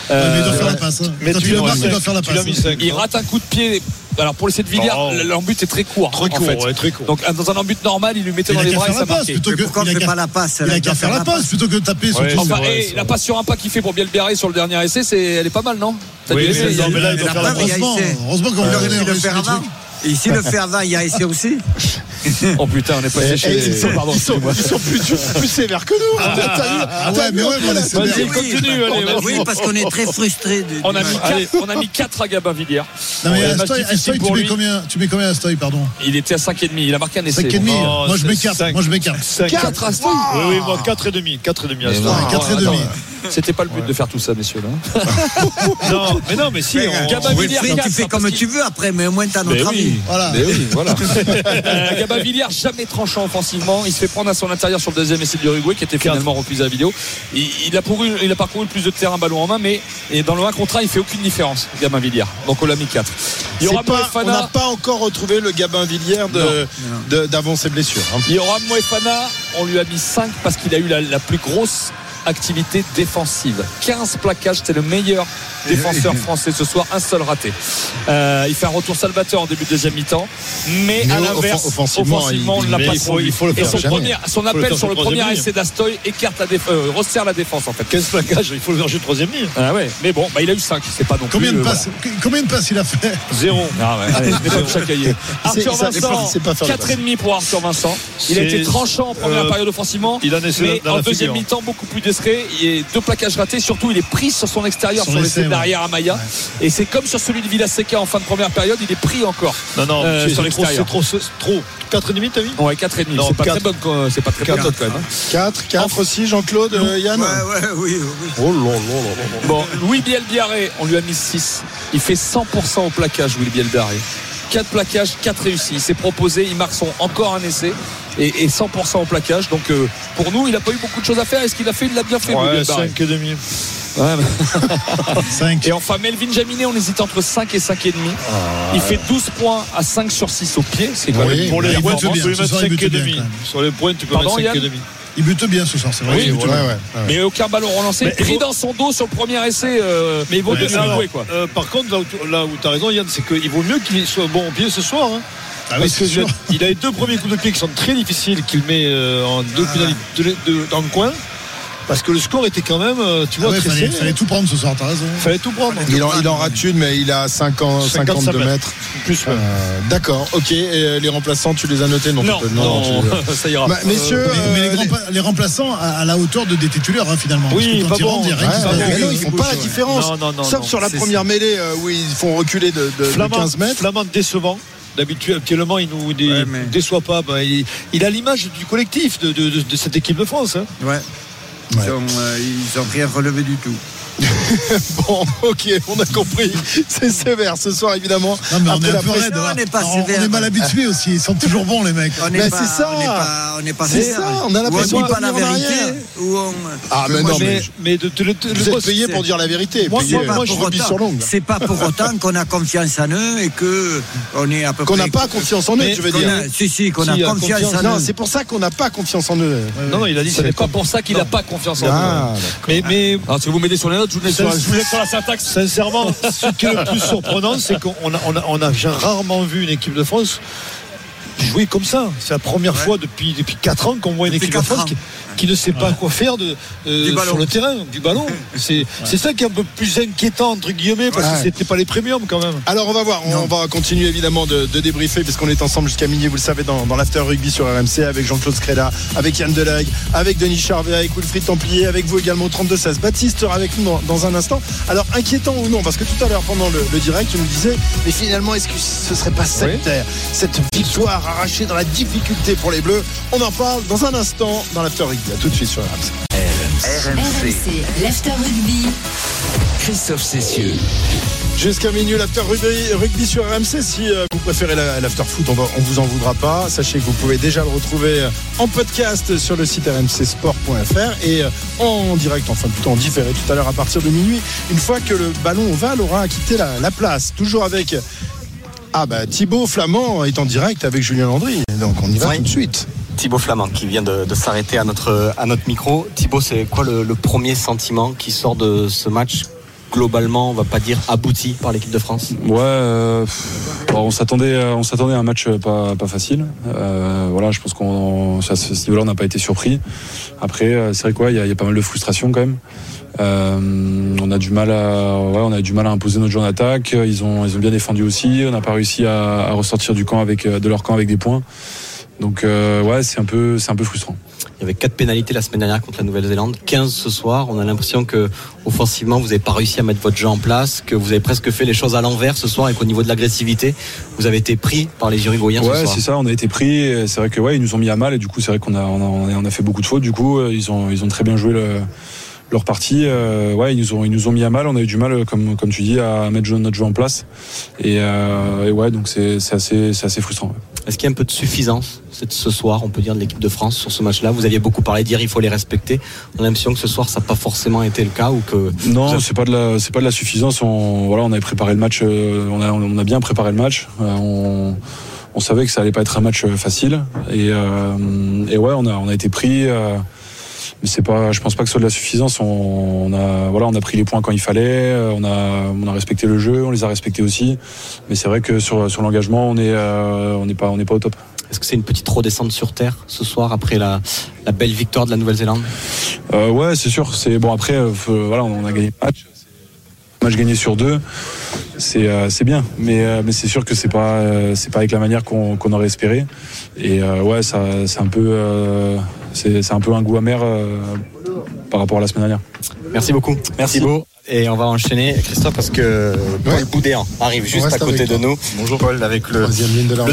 Ouais, mais il doit Euh, faire la passe. hein. mais tu tu le l'as marques, mis il doit cinq. faire la Tu l'as passe. mis 5. il rate un coup de pied. Alors pour l'essai de Villiers, Oh. l'embut est très court. Très en court, fait. ouais, très court. Donc dans un embut normal, il lui mettait Il dans les bras et ça marquait. plutôt que. pourquoi il fait qu'à- pas la passe Il a qu'à faire la passe plutôt que de taper sur Ouais, tout Enfin, ça. et la passe sur un pas qu'il fait pour Bielbiarré sur le dernier essai, c'est, elle est pas mal, non? T'as Oui, mais il non, mais là, il doit la faire la il Heureusement, qu'on Il lui ici, le fait avant, il y a essai aussi. Oh putain, on est passé chez et ils sont, Pardon, ils sont- ils sont plus, plus sévères que nous. hein. Vu- Ah t'as ouais, mais ouais, laisse sévère bien. continue, allez, Oui, parce qu'on est très frustrés. du- On a, mis quatre, on a mis 4 à Gabin Villiers. Non mais Astoy, Astoy, tu mets combien Tu mets combien à Astoy, pardon Il était à 5,5. Il a marqué un essai. 5 et demi. Oh, Moi je c'est m'écarte. cinq. Moi je. 5. 4 à Astoy Oui, oui, moi 4 et demi. 4 Mais. C'était pas le but de faire tout ça, messieurs. Là. Non, mais non, mais si. Mais, on- Villiers, quatre, tu fais comme tu veux après, mais au moins tu as Mais notre oui. avis. Voilà. Mais oui, voilà. Euh, Gabin Villiers, jamais tranchant offensivement. Il se fait prendre à son intérieur sur le deuxième essai de l'Uruguay, qui était finalement refusé à la vidéo. Il, il a parcouru, il a parcouru le plus de terrain ballon en main, mais et dans le 1 contre 1, il fait aucune différence, Gabin Villiers. Donc on l'a mis 4. Il y aura pas- on n'a pas encore retrouvé le Gabin Villiers de- de- d'avant ses blessures. hein. Il y aura Moefana, on lui a mis 5 parce qu'il a eu la, la plus grosse activité défensive. 15 plaquages, c'est le meilleur défenseur français ce soir, un seul raté. Euh, il fait un retour salvateur en début de deuxième mi-temps, mais, Mais à l'inverse, offensivement, offensivement, on il- ne l'a pas il faut- trouvé. il faut le Et faire son, premier, son le appel faire sur le premier essai d'Astoy écarte la déf- euh, resserre la défense en fait. 15 plaquages, il faut le verger troisième ligne. Ah ouais, mais bon, bah, il a eu 5, c'est pas non Combien plus. de euh, passes Combien de passes il a fait Zéro. Ah ouais. C'est- Arthur ça, c'est pas- Vincent, c'est pas faire le 4,5 pour Arthur Vincent. Il a été tranchant en première euh, période offensivement. Il en est Mais dans en deuxième mi-temps, beaucoup plus discret. Il y a deux plaquages ratés. Surtout, il est pris sur son extérieur, Sur sur l'arrière à Maya. Et c'est comme sur celui de Villaseca en fin de première période, il est pris encore. Non, non, euh. Trop, trop, trop. 4,5 t'as vu? Ouais, 4,5. C'est pas, très bonne, c'est 4, bonne quand même. Hein. 4, 4 aussi, Jean-Claude, euh, Yann Ouais, ouais, oui. oui. Oh là là Bon, Louis Bielbiaré, on lui a mis 6. Il fait 100% au plaquage, Louis Bielbiaré. 4 plaquages, 4 réussis. Il s'est proposé, il marque son encore un essai et, 100% au plaquage. Donc euh, pour nous, il n'a pas eu beaucoup de choses à faire. Est-ce qu'il a fait Il l'a bien fait. Ouais, 5,5. Ouais, mais- 5. Et enfin, Melvin Jaminet, on hésite entre 5 et 5,5. Il fait 12 points à 5 sur 6 au pied. C'est quand Oui, même Pour les il points, bute tu bien, peux mettre soir, il 5 et bute bien, demi. quand même. Sur les points, tu peux Pardon, mettre 5 et Yann demi. Il bute bien ce soir, c'est vrai. Oui, Ouais, ouais, ouais. Mais aucun ballon relancé. Mais il pris faut- dans son dos sur le premier essai. Euh, mais il vaut Ouais, mieux jouer, quoi. euh, par contre, là où, tu- là où tu as raison, Yann, c'est qu'il vaut mieux qu'il soit bon au pied ce soir. hein. Ah oui, Parce c'est que sûr. il a les deux premiers coups de pied qui sont très difficiles qu'il met euh, en deux pénalités de- de- dans le coin. Parce que le score était quand même, euh, tu Ah vois, ouais, très fallait, tout prendre ce soir, t'as raison. Fallait tout prendre. Il en, il en rate une, mais il a 50, 55 52 mètres. Plus, ouais. Euh, D'accord, ok. Et euh, les remplaçants, tu les as notés? Non, Non, tu peux- non, tu- ça ira. Bah, messieurs, Mais, mais les, grands- les remplaçants à, à la hauteur de, des titulaires, hein, finalement. Oui, Parce que pas quand ils rentrent, ils font pas la différence. Non, non, non, Sauf sur la première mêlée où ils font reculer de, de- de Flamand, 15 mètres. Flamand décevant. D'habitude, actuellement, il nous dé- Ouais, mais- déçoit pas. Ben, il, il a l'image du collectif de, de- de- de cette équipe de France. hein. Ouais. Ils ont, euh, rien relevé du tout. Bon, ok, on a compris. C'est sévère ce soir, évidemment. Non, mais on Après est la un peu presse- raide. Non, là. on n'est pas Alors, sévère. On est mal habitués aussi. Ils sont toujours bons, les mecs. On Mais n'est c'est pas, ça. On n'est pas, on n'est pas C'est ça, on a Ou l'impression pas la vérité. où on. Ah, mais Moi, non, je- mais, mais de, de- de- de- vous êtes payé pour dire la vérité. Moi, payé moi, pour moi, pour rugby autant- sur l'ongle. C'est pas pour autant qu'on a confiance en eux et que on est à peu Qu'on près. n'a pas confiance en eux, tu veux qu'on dire. si, si, qu'on a confiance, en Non, eux. c'est pour ça qu'on n'a pas confiance en eux. Non, non, il a dit Ce c'est n'est pas pour ça qu'il n'a pas confiance en Ah, nous. Mais, si vous m'aidez sur les je vous laisse je vous laisse sur la syntaxe. sincèrement, ce qui est le plus surprenant, c'est qu'on a, on a, on a rarement vu une équipe de France jouer comme ça. C'est la première fois depuis, depuis 4 ans qu'on voit une Depuis équipe de France qui, qui ne sait pas quoi faire de, euh, Du ballon. sur le terrain, du ballon. C'est c'est ça qui est un peu plus inquiétant, entre guillemets, parce Ouais. que c'était pas les premiums quand même. Alors on va voir, on va continuer évidemment de, de débriefer parce qu'on est ensemble jusqu'à minuit, vous le savez, dans, dans l'after rugby sur RMC avec Jean-Claude Scrella, avec Yann Delague, avec Denis Charvet, avec Wilfried Templier, avec vous également au 32-16. Baptiste sera avec nous dans, dans un instant. Alors inquiétant ou non, parce que tout à l'heure pendant le, le direct, tu nous disais, mais finalement est-ce que ce serait pas sectaire cette victoire arrachée dans la difficulté pour les Bleus? On en parle dans un instant dans l'after rugby. À tout de suite sur RMC. RMC. RMC, l'after rugby. Christophe Cessieux. Jusqu'à minuit, l'after rugby, rugby sur RMC. Si euh, vous préférez la- l'after foot, on, va, on vous en voudra pas. Sachez que vous pouvez déjà le retrouver euh, en podcast sur le site rmcsport.fr et euh, en direct, enfin plutôt en différé tout à l'heure à partir de minuit, une fois que le ballon ovale aura quitté la, la place. Toujours avec ah bah Thibaut Flamand est en direct avec Julien Landry. Donc on y va Oui. tout de suite. Thibaut Flamand qui vient de, s'arrêter à notre, à notre micro. Thibaut, c'est quoi le, premier sentiment qui sort de ce match globalement, on va pas dire abouti par l'équipe de France? Ouais, euh, on s'attendait, euh, on s'attendait à un match pas, facile. Euh, voilà, je pense qu'on, à ce niveau-là, on n'a pas été surpris. Après, c'est vrai quoi, il y, a- pas mal de frustration quand même. On a du mal à, ouais, on a du mal à imposer notre jeu en attaque. Ils ont, ils ont bien défendu aussi. On n'a pas réussi à, à ressortir du camp avec, de leur camp avec des points. Donc euh, ouais, c'est un peu, c'est un peu frustrant. Il y avait 4 pénalités la semaine dernière contre la Nouvelle-Zélande, 15 ce soir. On a l'impression que offensivement, vous n'avez pas réussi à mettre votre jeu en place, que vous avez presque fait les choses à l'envers ce soir et qu'au niveau de l'agressivité, vous avez été pris par les Uruguayens ce Ouais, c'est ça. On a été pris. C'est vrai que ouais, ils nous ont mis à mal et du coup, c'est vrai qu'on a, on a, on a fait beaucoup de fautes. Du coup, euh, ils ont, ils ont très bien joué le- leur partie. Euh, ouais, ils nous ont, ils nous ont mis à mal. On a eu du mal, euh, comme, comme tu dis, à mettre notre jeu en place. Et, euh, et ouais, donc c'est, c'est assez, c'est assez frustrant. ouais. Est-ce qu'il y a un peu de suffisance ce soir, on peut dire, de l'équipe de France sur ce match-là? Vous aviez beaucoup parlé d'hier, il faut les respecter. On a l'impression que ce soir, ça n'a pas forcément été le cas ou que. Non, c'est pas de la, c'est pas de la suffisance. On, voilà, on avait préparé le match. euh, on a, on a bien préparé le match. Euh, on, on savait que ça allait pas être un match euh, facile. Et, euh, et ouais, on a, on a été pris. euh, mais c'est pas, je pense pas que ce soit de la suffisance. On, on a, voilà, on a pris les points quand il fallait. euh, On a, on a respecté le jeu. On les a respectés aussi. Mais c'est vrai que sur, sur l'engagement, on est, euh, on n'est pas, on n'est pas au top. Est-ce que c'est une petite redescente sur terre ce soir après la, la belle victoire de la Nouvelle-Zélande? Euh, ouais, c'est sûr. C'est bon après, euh, voilà, on a gagné le match. Un match gagné sur deux, c'est euh, c'est bien. Mais euh, mais c'est sûr que c'est pas euh, c'est pas avec la manière qu'on qu'on aurait espéré. Et euh, ouais, ça c'est un peu euh, c'est c'est un peu un goût amer euh, par rapport à la semaine dernière. Merci beaucoup. Merci Thibaut. Et on va enchaîner, Christophe, parce que Paul Boudéan arrive juste à côté de nous. Bonjour Paul, avec le,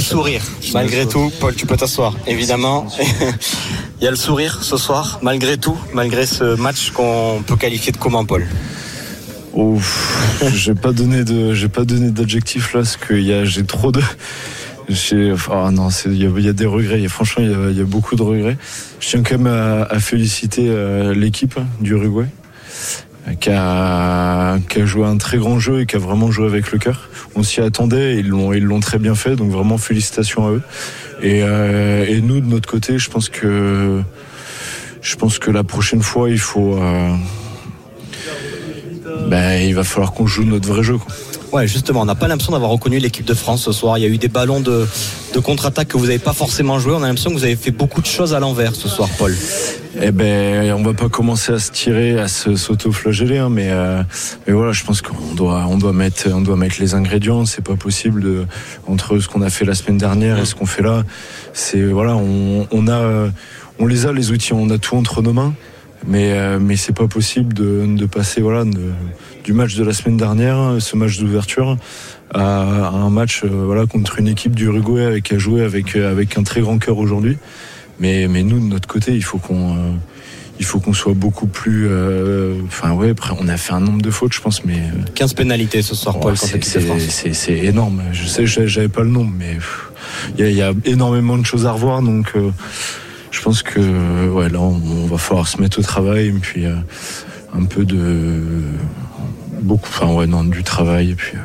sourire. Malgré tout, Paul, tu peux t'asseoir, évidemment. Il y a le sourire ce soir, malgré tout, malgré ce match qu'on peut qualifier de comment, Paul Ouf, j'ai pas donné de, j'ai pas donné d'adjectif là, parce que y a, j'ai trop de, ah non, il y y a des regrets. Et franchement, il y y a beaucoup de regrets. Je tiens quand même à, à féliciter euh, l'équipe du Uruguay, euh, qui a, qui a joué un très grand jeu et qui a vraiment joué avec le cœur. On s'y attendait, et ils l'ont, ils l'ont très bien fait. Donc vraiment félicitations à eux. Et, euh, et nous de notre côté, je pense que, je pense que la prochaine fois, il faut. euh, ben, il va falloir qu'on joue notre vrai jeu. Quoi. Ouais, justement, on n'a pas l'impression d'avoir reconnu l'équipe de France ce soir. Il y a eu des ballons de, de contre-attaque que vous n'avez pas forcément joué. On a l'impression que vous avez fait beaucoup de choses à l'envers ce soir, Paul. Eh ben, on va pas commencer à se tirer, à se s'auto-flageller, hein, mais euh, mais voilà, je pense qu'on doit on doit mettre on doit mettre les ingrédients. C'est pas possible de entre ce qu'on a fait la semaine dernière et ce qu'on fait là. C'est voilà, on, on a on les a les outils, on a tout entre nos mains. Mais, euh, mais c'est pas possible de, de passer voilà, de- du match de la semaine dernière, ce match d'ouverture, à, à un match euh, voilà, contre une équipe du Uruguay avec, qui a joué avec, euh, avec un très grand cœur aujourd'hui. Mais, mais nous, de notre côté, il faut qu'on euh, il faut qu'on soit beaucoup plus. euh, Enfin, ouais, après, on a fait un nombre de fautes, je pense, mais. euh, 15 pénalités ce soir, Paul, c'est- énorme. Je sais, j'avais pas le nombre, mais il y, y a énormément de choses à revoir. Donc, euh, je pense que ouais, là, on, va falloir se mettre au travail et puis euh, un peu de beaucoup, enfin ouais, non, du travail et puis. euh,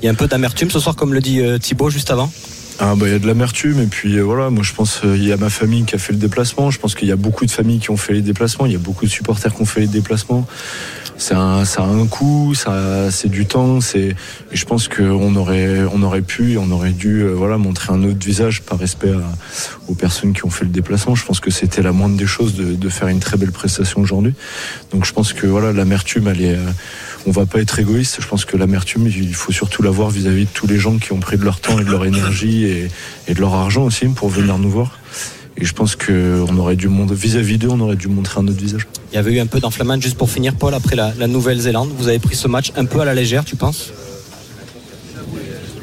Il y a un peu d'amertume ce soir, comme le dit euh, Thibaut juste avant? Ah bah il y a de l'amertume et puis euh, voilà moi je pense euh, il y a ma famille qui a fait le déplacement. Je pense qu'il y a beaucoup de familles qui ont fait les déplacements. Il y a beaucoup de supporters qui ont fait les déplacements. C'est ça a un coût ça c'est du temps c'est et je pense qu'on aurait on aurait pu on aurait dû euh, voilà montrer un autre visage par respect aux personnes qui ont fait le déplacement. Je pense que c'était la moindre des choses de, de faire une très belle prestation aujourd'hui. Donc je pense que voilà l'amertume elle est on va pas être égoïste. Je pense que l'amertume, il faut surtout l'avoir vis-à-vis de tous les gens qui ont pris de leur temps et de leur énergie et, et de leur argent aussi pour venir nous voir. Et je pense que on aurait dû montrer vis-à-vis d'eux, on aurait dû montrer un autre visage. Il y avait eu un peu d'enflammade juste pour finir, Paul, après la, la Nouvelle-Zélande. Vous avez pris ce match un peu à la légère, tu penses?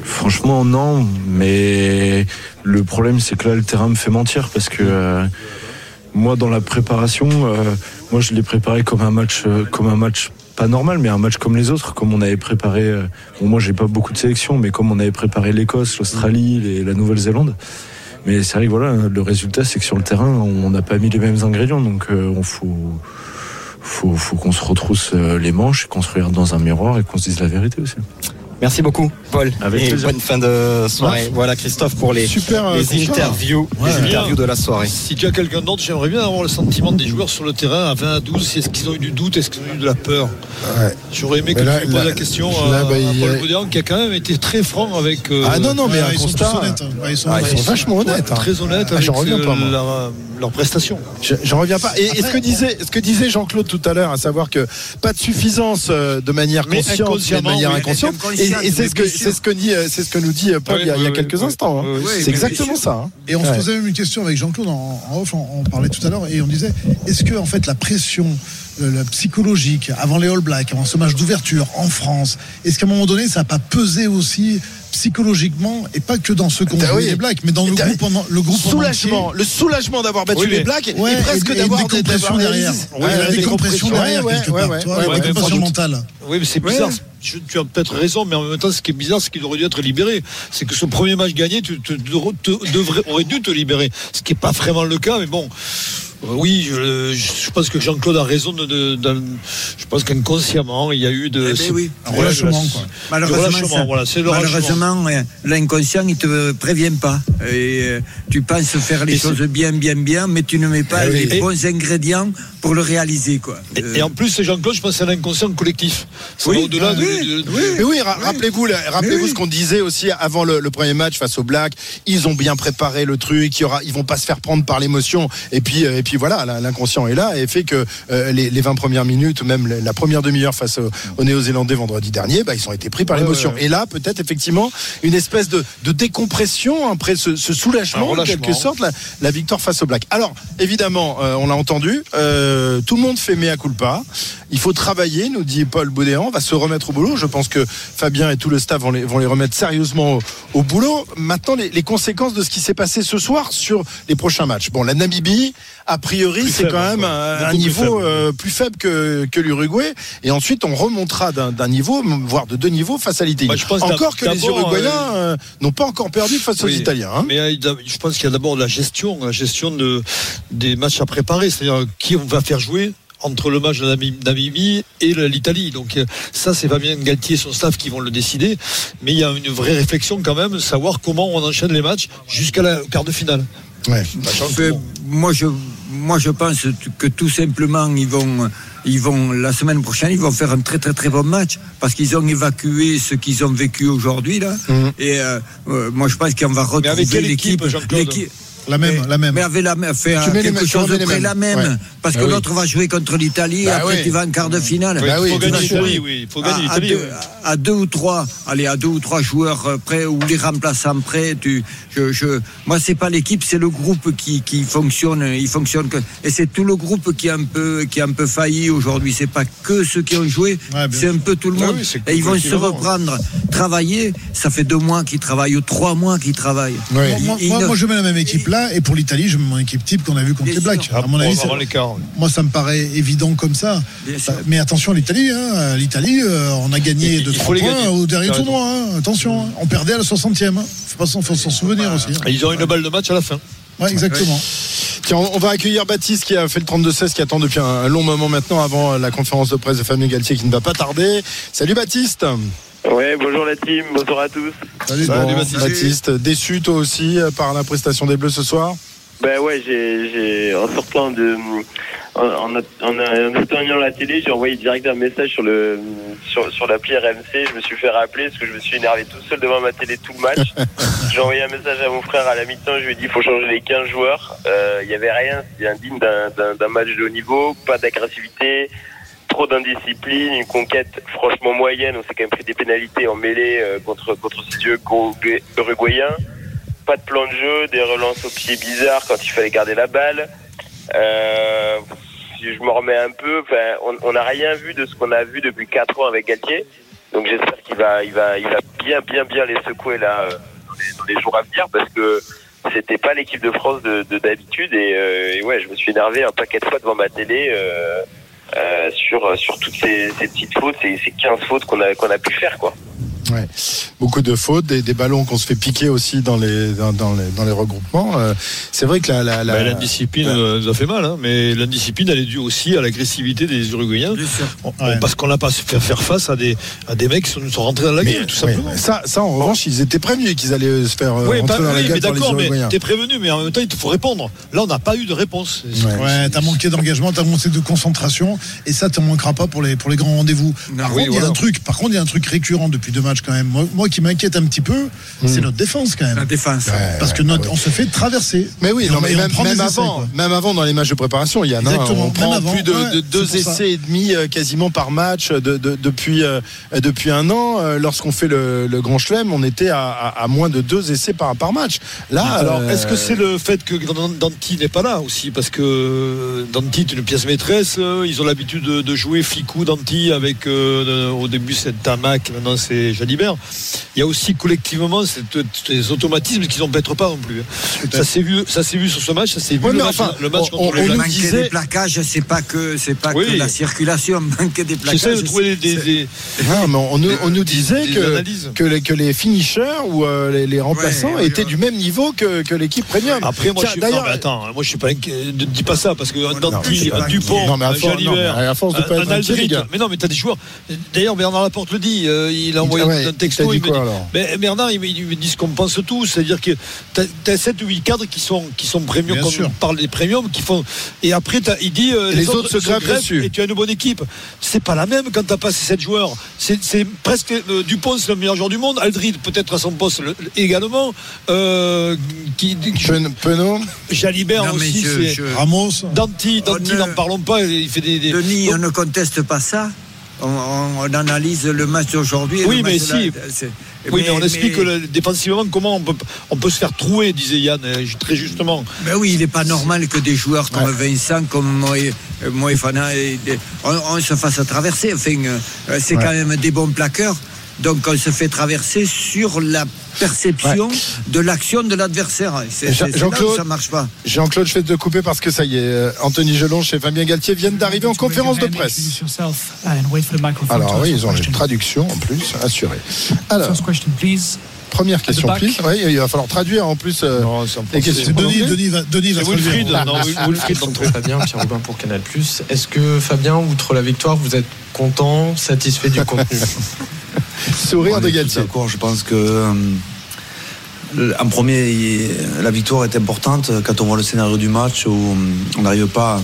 Franchement, non. Mais le problème, c'est que là, le terrain me fait mentir parce que euh, moi, dans la préparation, euh, moi, je l'ai préparé comme un match, euh, comme un match pas normal, mais un match comme les autres, comme on avait préparé. euh, moi, j'ai pas beaucoup de sélections, mais comme on avait préparé l'Écosse, l'Australie, la Nouvelle-Zélande. Mais c'est vrai que voilà, le résultat, c'est que sur le terrain, on n'a pas mis les mêmes ingrédients, donc euh, on faut. Faut, faut qu'on se retrousse euh, les manches, qu'on se regarde dans un miroir et qu'on se dise la vérité aussi. Merci beaucoup, Paul. Avec et plaisir. bonne fin de soirée. Ouais. Voilà, Christophe, pour les, Super, euh, les interviews, Ouais. les interviews de la soirée. Si tu as quelqu'un d'autre, j'aimerais bien avoir le sentiment des joueurs sur le terrain à 20 à 12. Est-ce qu'ils ont eu du doute? Est-ce qu'ils ont eu de la peur? J'aurais aimé que là- tu lui poses là- la question là, à, bah, à a- Paul Boudéan qui a quand même été très franc avec. euh, Ah non, non, mais ils sont constat. honnêtes, hein. Ouais, ils sont Ah, honnêtes. ils sont vachement honnêtes. hein. Très honnête Ah, avec J'en reviens euh, pas, moi. leur, leur prestation. Je- J'en reviens pas. Et, ce que disait, ce que disait Jean-Claude tout à l'heure, à savoir que pas de suffisance euh, de manière Mais consciente, mais de manière inconsciente. Et, c'est ce que c'est ce que dit, euh, c'est ce que nous dit euh, Paul Oui, il y a, y a quelques oui, instants. hein. C'est exactement ça. Et on se posait même une question avec Jean-Claude en, off, on, parlait tout à l'heure, et on disait est-ce que en fait la pression euh, la psychologique avant les All Blacks, avant ce match d'ouverture en France, est-ce qu'à un moment donné ça n'a pas pesé aussi psychologiquement et pas que dans ceux qui ont Ah oui. les Blacks, mais dans le groupe en, le groupe en soulagement, le soulagement d'avoir battu Oui, les Blacks Ouais, et presque d'avoir une décompression d'avoir derrière. Ouais, Ouais, la ouais, décompression ouais, derrière quelque part. mentale. Oui, mais c'est bizarre. Je- tu as peut-être raison, mais en même temps, ce qui est bizarre, c'est qu'il aurait dû être libéré. C'est que ce premier match gagné, tu te, te- devrais- aurais dû te libérer. Ce qui n'est pas vraiment le cas, mais bon. Oui, je, je pense que Jean-Claude a raison. De, de- de- je pense qu'inconsciemment, il y a eu de. Eh ben oui. Un relâchement, quoi. Malheureusement, relâchement, ça- voilà, c'est le relâchement. malheureusement, euh, l'inconscient, il te prévient pas. Et euh, tu penses faire les Et choses bien, bien, bien, mais tu ne mets pas Eh oui. les bons ingrédients pour le réaliser, quoi. Et, Euh, et en plus, Jean-Claude, je pense c'est l'inconscient collectif. Ça Oui, au-delà ah oui, de- oui, ra- rappelez-vous, oui. ce qu'on disait aussi avant le, le premier match face aux Blacks. Ils ont bien préparé le truc. Il y aura, ils vont pas se faire prendre par l'émotion. Et puis, euh, et puis voilà, l'inconscient est là et fait que euh, les, les 20 premières minutes, même la- première demi-heure face au- aux Néo-Zélandais vendredi dernier, bah, ils ont été pris par l'émotion. Et là, peut-être effectivement une espèce de, de décompression après ce, ce soulagement, en quelque sorte, la, la victoire face aux Blacks. Alors, évidemment, euh, on l'a entendu, euh, tout le monde fait mea culpa. Il faut travailler, nous dit Paul Baudéan, on va se remettre au boulot. Je pense que Fabien et tout le staff vont les, vont les remettre sérieusement au, au boulot. Maintenant, les, les conséquences de ce qui s'est passé ce soir sur les prochains matchs. Bon, la Namibie, a priori, c'est quand même un, plus niveau faible. euh, plus faible que, que l'Uruguay. Et ensuite, on remontera d'un niveau, voire de deux niveaux face à l'Italie. Moi, je pense Encore que les Uruguayens euh, n'ont pas encore perdu face aux. Italiens. hein. Mais euh, je pense qu'il y a d'abord la gestion, la gestion de, des matchs à préparer, c'est-à-dire qui on va faire jouer entre le match de Namib- Namibie et l'Italie. Donc euh, ça, c'est Fabien Galtier et son staff qui vont le décider. Mais il y a une vraie réflexion quand même, savoir comment on enchaîne les matchs jusqu'à la quart de finale. Ouais. Que, bon, moi, je, moi, je pense que tout simplement, ils vont, ils vont, la semaine prochaine, ils vont faire un très, très, très bon match parce qu'ils ont évacué ce qu'ils ont vécu aujourd'hui, là. Mhm. Et euh, euh, moi, je pense qu'on va retrouver l'équipe. La même, mais, la même. Mais avec la même, fait Tu quelque mêmes- chose de près la même. Ouais. Parce Bah que oui. l'autre va jouer contre l'Italie, Bah après oui. tu vas en quart de finale. oui, Bah il oui, faut bien gagner l'Italie, oui, il faut gagner à, à deux, à deux ou trois, allez, à deux ou trois joueurs près ou les remplaçants près, tu, je, je, moi c'est pas l'équipe, c'est le groupe qui, qui fonctionne, il fonctionne que, et c'est tout le groupe qui a un peu, qui a un peu failli aujourd'hui. C'est pas que ceux qui ont joué, Ouais, c'est un peu tout le Ah monde. et ils vont se reprendre, travailler. Ça fait deux mois qu'ils travaillent ou trois mois qu'ils travaillent. Il- il- moi, je mets la même équipe là, et pour l'Italie, je mets mon équipe type qu'on a vu contre Bien les Blacks. À mon avis, moi, ça me paraît évident comme ça. Sûr. Mais attention, l'Italie, hein, l'Italie, euh, on a gagné de il faut 3 les points au dernier tournoi. hein. Attention, hein. on perdait à la 60e. Hein. Faut pas s'en souvenir aussi. Ils ont une balle de match à la fin. Ouais, exactement. Tiens, on va accueillir Baptiste qui a fait le 32-16, qui attend depuis un, un long moment maintenant avant la conférence de presse de Fabien Galtier qui ne va pas tarder. Salut Baptiste. Ouais, bonjour la team, bonjour à tous. Salut, Baptiste. Déçu toi aussi euh, par la prestation des Bleus ce soir Ben ouais, j'ai, j'ai en sortant de, en, en, en, en éteignant la télé, j'ai envoyé direct un message sur le, sur, sur l'appli RMC. Je me suis fait rappeler parce que je me suis énervé tout seul devant ma télé tout le match. j'ai envoyé un message à mon frère à la mi-temps. Je lui ai dit, il faut changer les 15 joueurs. Euh, Il y avait rien, c'était indigne d'un, d'un, d'un match de haut niveau, pas d'agressivité. Trop d'indiscipline, une conquête franchement moyenne. On s'est quand même pris des pénalités en mêlée euh, contre contre ces dieux uruguayens. Pas de plan de jeu, des relances au pied bizarres quand il fallait garder la balle. Euh, je me remets un peu. On- n'a rien vu de ce qu'on a vu depuis quatre ans avec Galtier. Donc j'espère qu'il va, il va, il va bien, bien, bien les secouer là euh, dans les, jours à venir parce que c'était pas l'équipe de France de de- d'habitude et, ouais, je me suis énervé un paquet de fois devant ma télé. Sur sur toutes ces, ces petites fautes, ces, ces 15 fautes qu'on a qu'on a pu faire quoi. Ouais. Beaucoup de fautes, des, des ballons qu'on se fait piquer aussi dans les dans, dans les, dans les regroupements. Euh, c'est vrai que la la, la, Bah, L'indiscipline euh, nous a fait mal, hein, mais l'indiscipline elle est due aussi à l'agressivité des Uruguayens. On- on- Parce qu'on n'a pas su faire, faire face à des, à des mecs qui sont, sont rentrés dans la gueule, tout ouais, simplement. ça, ça, en revanche, ils étaient prévenus qu'ils allaient se faire euh, Oui, rentrer bah, dans la oui, gueule mais les d'accord, mais Uruguayens. t'es prévenu, mais en même temps, il te faut répondre. Là, on n'a pas eu de réponse. Ouais, t'as manqué d'engagement, t'as manqué de concentration, et ça, t'en manqueras pas pour les, pour les grands rendez-vous. Par oui, contre, il y a voilà. un truc, par contre, il y a un truc récurrent depuis deux quand même. Moi, moi qui m'inquiète un petit peu, c'est notre défense quand même. La défense. Parce que notre, on se fait traverser. Mais oui, Et non, on- mais même, essais, avant, quoi. même avant dans les matchs de préparation, il y en a un, Exactement, on prend avant, plus de, ouais, de deux ça. essais et demi euh, quasiment par match de, de- depuis euh, depuis un an. Euh, Lorsqu'on fait le, le Grand Chelem, on était à, à- à moins de deux essais par par match. Là, Alors, euh, est-ce que c'est le fait que Dan- Danti n'est pas là aussi? Parce que Danti est une pièce maîtresse. euh, Ils ont l'habitude de, de jouer Ficou, Danti avec euh, au début c'est Tamac, maintenant c'est Jalibert. Il y a aussi collectivement ces automatismes qui n'empêtrent pas non plus. hein. Ça s'est vu, ça s'est vu sur ce match, ça s'est vu Ouais, le mais match, enfin, le match on- contre on les. Manquer disait- des plaquages, c'est pas que c'est pas Oui. que la circulation. Manquer des plaquages. J'essaie de trouver des, des- non, mais on, nous- on nous disait des que, que, les, que les finishers ou euh, les, les remplaçants Ouais, étaient ouais. du même niveau que, que l'équipe premium. Après, moi, Tiens, je suis, d'ailleurs, non, mais attends, moi, je suis pas. Ne dis pas ça parce que un Danti, un Dupont, Non, mais à un mais Jalibert, à force de pas être. Mais non, mais t'as des joueurs. D'ailleurs, Bernard Laporte le dit. euh, il a envoyé ouais, un t'as texto. dit il me quoi, dit- alors mais Bernard, il me, il me dit ce qu'on pense tous. C'est-à-dire que t'as as 7 ou 8 cadres qui sont, qui sont premium, Bien comme sûr. on parle des premiums, qui font. Et après, il dit euh, les autres se grèvent dessus. Et tu as une bonne équipe. C'est pas la même quand t'as passé 7 joueurs. C'est presque. euh, Dupont, c'est le meilleur joueur du monde. Aldrid, peut-être à son poste le- également. Euh, qui, qui- Pen- Penaud, Jalibert Non, aussi. je- Ramos, Danti, Danti, On ne- n'en parlons pas, il fait des. des- Denis, Donc, on ne conteste pas ça. On, analyse le match d'aujourd'hui. Oui, mais si. oui, mais, on explique que le- défensivement comment on peut, on peut se faire trouer, disait Yann, euh, très justement. Ben oui, il n'est pas normal que des joueurs comme Vincent, comme euh, Moefana, on, on se fasse traverser. Enfin, euh, c'est Ouais. quand même des bons plaqueurs. Donc on se fait traverser sur la perception de l'action de l'adversaire. C'est Jean-Claude- ça marche pas. Jean-Claude, je vais te couper parce que ça y est, euh, Anthony Gelonche et Fabien Galtier viennent d'arriver en conférence de presse. Alors oui, ils ont une traduction en plus assurée. Alors, première question, please. Oui, il va falloir traduire en plus euh, les questions. Denis. Denis va, Denis va. Wilfried, non, Wil- Wilfried d'entrée. Fabien, Pierre Robin pour Canal+. Est-ce que Fabien, outre la victoire, vous êtes content, satisfait du contenu? Sourire de Galtier. D'accord, je pense que euh, en premier, la victoire est importante quand on voit le scénario du match où euh, on n'arrive pas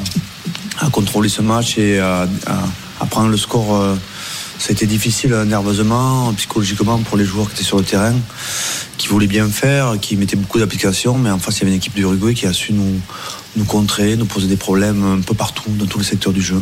à contrôler ce match et à, à- à prendre le score. euh, Ça a été difficile euh, nerveusement, psychologiquement pour les joueurs qui étaient sur le terrain, qui voulaient bien faire, qui mettaient beaucoup d'applications, mais en face il y avait une équipe du Uruguay qui a su nous, nous contrer, nous poser des problèmes un peu partout, dans tous les secteurs du jeu.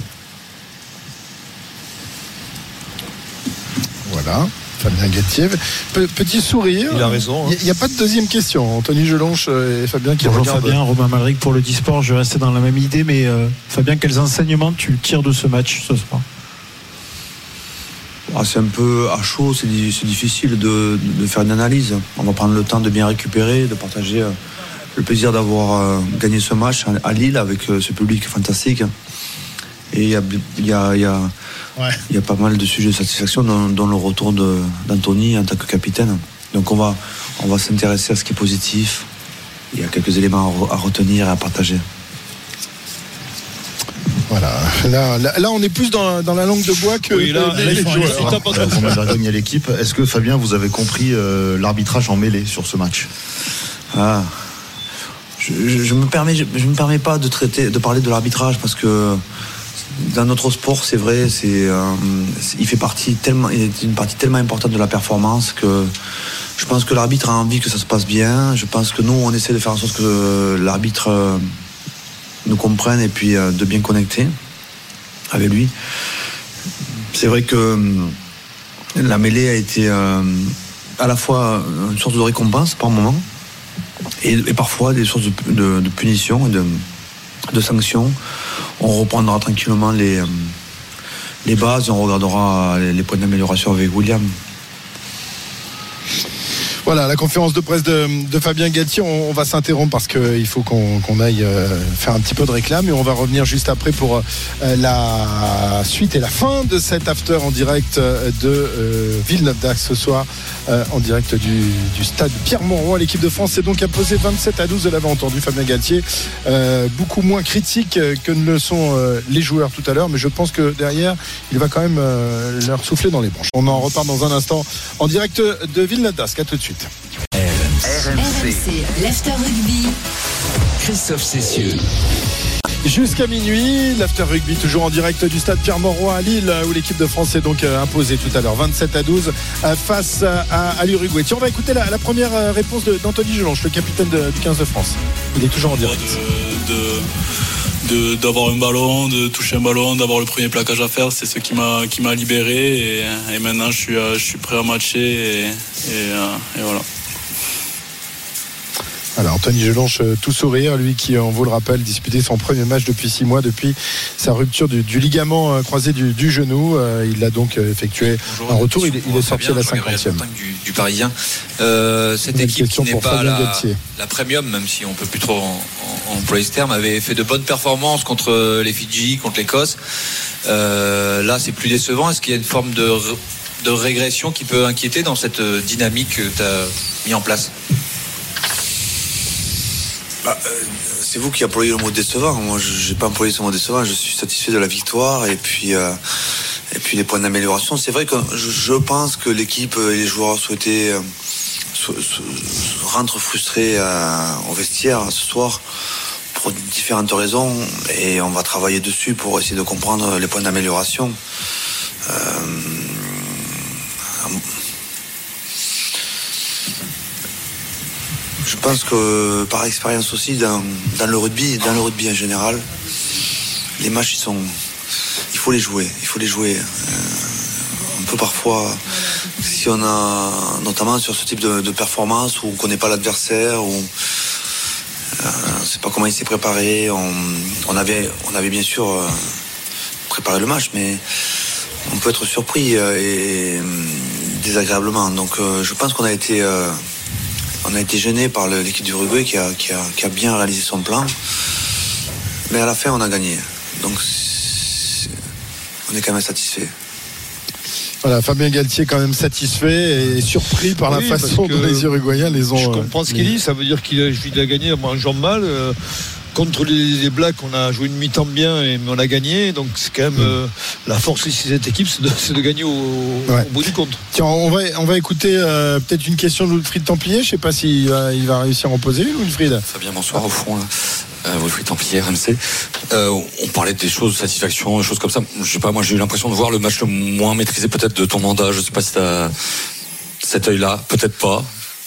Voilà. Fabien Galtier. Pe- petit sourire. Il a raison, hein. Il n'y a, pas de deuxième question. Anthony Gelonche euh, et Fabien qui Bonjour regardent. Fabien, Romain Malric pour le Disport. Je restais dans la même idée, mais euh, Fabien, quels enseignements tu tires de ce match ce soir? Ah, c'est un peu à chaud, c'est di- c'est difficile de, de faire une analyse. On va prendre le temps de bien récupérer, de partager euh, le plaisir d'avoir euh, gagné ce match à Lille avec ce public fantastique. Et il y a, il y a- il y a- Ouais. il y a pas mal de sujets de satisfaction dans, dans le retour d'Anthony en tant que capitaine. Donc on va, on va s'intéresser à ce qui est positif. Il y a quelques éléments à, re- à retenir et à partager. Voilà. Là, là, là, on est plus dans, dans la langue de bois que Oui, là, les, les joueurs. réussir. Là, pour mettre la gagne à l'équipe. Est-ce que Fabien, vous avez compris euh, l'arbitrage en mêlée sur ce match? Ah. Je, je, je me permets, je, je me permets pas de traiter, de parler de l'arbitrage parce que dans notre sport, c'est vrai, euh, c'est- il fait partie tellement, il est une partie tellement importante de la performance que je pense que l'arbitre a envie que ça se passe bien. Je pense que nous, on essaie de faire en sorte que l'arbitre euh, nous comprenne et puis euh, de bien connecter avec lui. C'est vrai que la mêlée a été à la fois une sorte de récompense par moment et, parfois des sources de, de- de punition et de, de sanctions. On reprendra tranquillement les, euh, les bases on regardera les points d'amélioration avec William. Voilà, la conférence de presse de, de Fabien Galtier, on, on va s'interrompre parce qu'il faut qu'on aille euh, faire un petit peu de réclame et on va revenir juste après pour euh, la suite et la fin de cet after en direct euh, de euh, Villeneuve d'Ax ce soir, euh, en direct du, du stade Pierre-Mauroy. L'équipe de France est donc imposée 27 à 12, vous l'avez entendu Fabien Galtier, euh, beaucoup moins critique euh, que ne le sont euh, les joueurs tout à l'heure, mais je pense que derrière, il va quand même euh, leur souffler dans les branches. On en repart dans un instant en direct de Villeneuve d'Ascq, à tout de suite. RMC, l'After Rugby. Christophe Cessieux. Jusqu'à minuit, l'after rugby toujours en direct du stade Pierre-Mauroy à Lille où l'équipe de France s'est donc euh, imposée tout à l'heure 27 à 12 euh, face à, à l'Uruguay. Tiens, on va écouter la, la première euh, réponse de- d'Anthony Gelonche, le capitaine de- du 15 de France. Il est toujours en direct. de- de- d'avoir un ballon, de toucher un ballon, d'avoir le premier plaquage à faire, c'est ce qui m'a libéré et, maintenant je suis euh, je suis prêt à matcher et, euh, et voilà. Alors Anthony Gelonche, euh, tout sourire, lui qui, on vous le rappelle, disputait son premier match depuis six mois, depuis sa rupture du, du ligament euh, croisé du, du genou. Euh, il a donc euh, effectué un retour. Il, est- il est sorti à la cinquantième. du, du Parisien. Euh, cette équipe qui n'est pas la, premium, même si on peut plus trop employer ce terme, avait fait de bonnes performances contre les Fidji, contre l'Écosse. Euh, là, c'est plus décevant. Est-ce qu'il y a une forme de, régression qui peut inquiéter dans cette euh, dynamique que tu as mis en place? Bah, euh, c'est vous qui employez le mot décevant. Moi, je n'ai pas employé ce mot décevant. Je suis satisfait de la victoire et puis euh, et puis les points d'amélioration. C'est vrai que je, pense que l'équipe et les joueurs souhaitaient euh, frustrés euh, au vestiaire ce soir pour différentes raisons et on va travailler dessus pour essayer de comprendre les points d'amélioration. Je pense que par expérience aussi dans, le rugby, dans le rugby en général, les matchs ils sont, il faut les jouer, il faut les jouer. Euh, on peut parfois, si on a, notamment sur ce type de, performance où on connaît pas l'adversaire, où euh, on sait pas comment il s'est préparé, on, on avait, on avait bien sûr euh, préparé le match, mais on peut être surpris euh, et euh, désagréablement. Donc euh, je pense qu'on a été euh, on a été gêné par le- l'équipe du Uruguay qui a, qui, a, qui a bien réalisé son plan. Mais à la fin, on a gagné. Donc, on est quand même satisfait. Voilà, Fabien Galtier quand même satisfait et surpris par Oui, la façon dont les Uruguayens les ont. Je euh, comprends ce qu'il dit, ça veut dire qu'il a, a gagné en jouant mal. euh, contre les, les Blacks, on a joué une mi-temps bien, et, on a gagné. Donc c'est quand même euh, la force ici de cette équipe, c'est de, c'est de gagner au, au bout du compte. Tiens, on va, on va écouter euh, peut-être une question de Wilfried Templier. Je sais pas s'il va, il va réussir à en poser une, Wilfried. Fabien, bonsoir au fond. là. Euh, Wilfried Templier, RMC. Euh, on parlait des choses, satisfaction, des choses comme ça. Je sais pas, moi j'ai eu l'impression de voir le match le moins maîtrisé peut-être de ton mandat. Je sais pas si tu as cet œil-là, peut-être pas.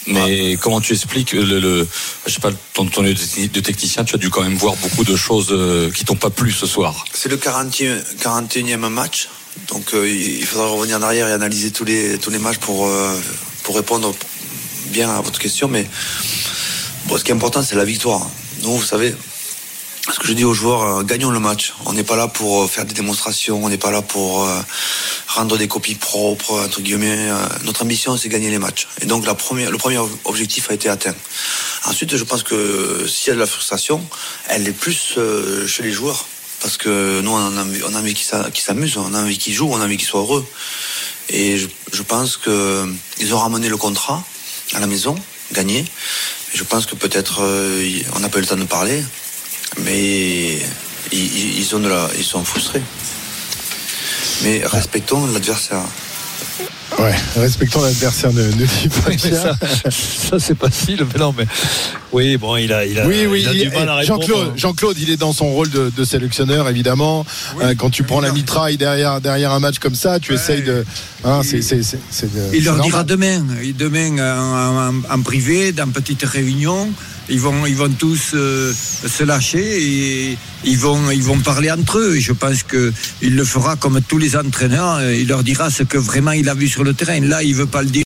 Mais comment tu expliques le, le je sais pas, ton, ton œil de technicien, tu as dû quand même voir beaucoup de choses euh, qui t'ont pas plu ce soir. C'est le 40e 41e match. Donc euh, il faudra revenir en arrière et analyser tous les, tous les matchs pour, euh, pour répondre bien à votre question. Mais ce qui est important, c'est la victoire. Nous, vous savez, ce que je dis aux joueurs, gagnons le match. On n'est pas là pour faire des démonstrations, on n'est pas là pour rendre des copies propres, entre guillemets. Euh, notre ambition, c'est gagner les matchs. Et donc le premier objectif a été atteint. Ensuite, je pense que s'il y a de la frustration, elle est plus euh, chez les joueurs. Parce que nous, on a envie, qu'ils s'a- qu'ils s'amusent, on a envie qu'ils jouent, on a envie qu'ils soient heureux. Et je, je pense qu'ils ont ramené le contrat à la maison, gagné. Je pense que peut-être, euh, on n'a pas eu le temps de parler, mais ils sont frustrés. Mais respectons l'adversaire. Ouais, respectons l'adversaire, ne, ne dis pas Oui, ça, ça, c'est facile. Mais non, mais oui, bon, il a, il a, Oui, oui, il a il- du mal à eh, répondre. Jean-Claude, Jean-Claude, il est dans son rôle de, de sélectionneur, évidemment. Euh, quand tu prends la mitraille derrière, derrière un match comme ça, tu essayes de. Hein, c'est, c'est, c'est, c'est de- Il leur normal. dira demain, et demain en, en- en privé, dans petite réunion, ils vont, ils vont tous euh, se lâcher et ils vont, ils vont parler entre eux. Et je pense qu'il le fera comme tous les entraîneurs. Il leur dira ce que vraiment il a vu sur le terrain. Là, il veut pas le dire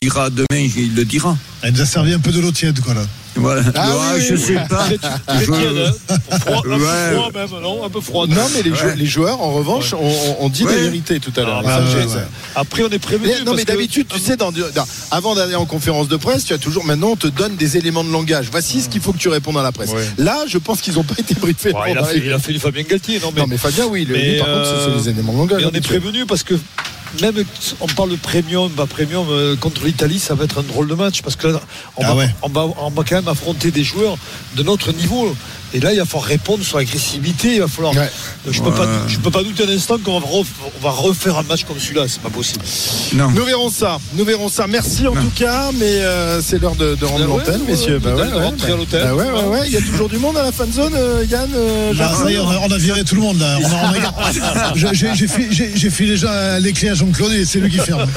dira demain, il le dira. Elle nous a servi un peu de l'eau tiède, quoi, là. Voilà. Ah Ouais, oui, je oui, sais oui. pas. Très Je- tiède, hein. Froid, un peu Ouais. froid même, non Un peu froid. Non, mais les, Ouais. jou- les joueurs, en revanche, ont, ont- ont dit la Ouais. vérité tout à l'heure. Ah, Et bah, ouais, ouais. Après, on est prévenu. Mais non, mais que- d'habitude, tu sais, dans, dans- avant d'aller en conférence de presse, tu as toujours maintenant, on te donne des éléments de langage. Voici ce qu'il faut que tu répondes à la presse. Ouais. Là, je pense qu'ils n'ont pas été briefés. Ouais, il, a fait, il a fait du Fabien Galtier. Non, mais, Non, mais Fabien, oui, le- Mais, lui, par contre, c'est- euh, les éléments de langage. mais on est prévenu parce que même on parle de premium, pas premium euh, contre l'Italie, ça va être un drôle de match parce que là, on, Ah va, ouais. on, va, on va quand même affronter des joueurs de notre niveau. Et là, il va falloir répondre sur l'agressivité. Il va falloir. Ouais. Je peux pas, je peux pas douter un instant qu'on va, ref- on va refaire un match comme celui-là. C'est pas possible. Non. Nous verrons ça, nous verrons ça. Merci en tout cas, mais euh, c'est l'heure de, de rendre l'antenne, ouais, messieurs. bah, rentrer bah- à l'hôtel. bah ouais, ouais, ouais. Il y a toujours du monde à la fan zone, euh, Yann. euh, ça y est, on a, on a viré tout le monde là. On a- on a- Je- J'ai j'ai fi- j'ai- j'ai filé déjà les clés à Jean-Claude et c'est lui qui ferme.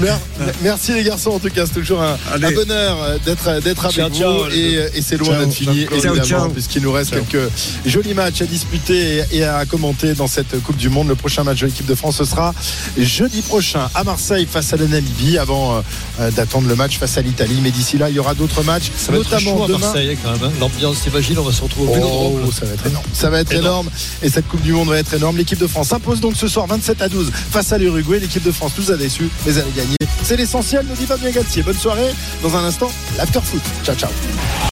Mer- Merci les garçons, en tout cas, c'est toujours un, bonheur d'être d'être avec Ciao, vous ciao, les et, et c'est loin d'être fini, évidemment, puisqu'il nous reste quelques jolis matchs à disputer et, à commenter dans cette Coupe du Monde. Le prochain match de l'équipe de France ce sera jeudi prochain à Marseille face à la Namibie, avant euh, euh, d'attendre le match face à l'Italie. Mais d'ici là, il y aura d'autres matchs, Ça va être notamment chaud à demain. Marseille quand même. hein. L'ambiance, t'imagines, on va se retrouver au Vélodrome. Oh, ça va être énorme. Ça va être énorme. Et cette Coupe du Monde va être énorme. L'équipe de France s'impose donc ce soir 27 à 12 face à l'Uruguay. L'équipe de France nous a déçus, mais elle a gagné. C'est l'essentiel, nous dit Fabien Galtier. Bonne soirée. Dans un instant, l'after foot. Ciao, ciao.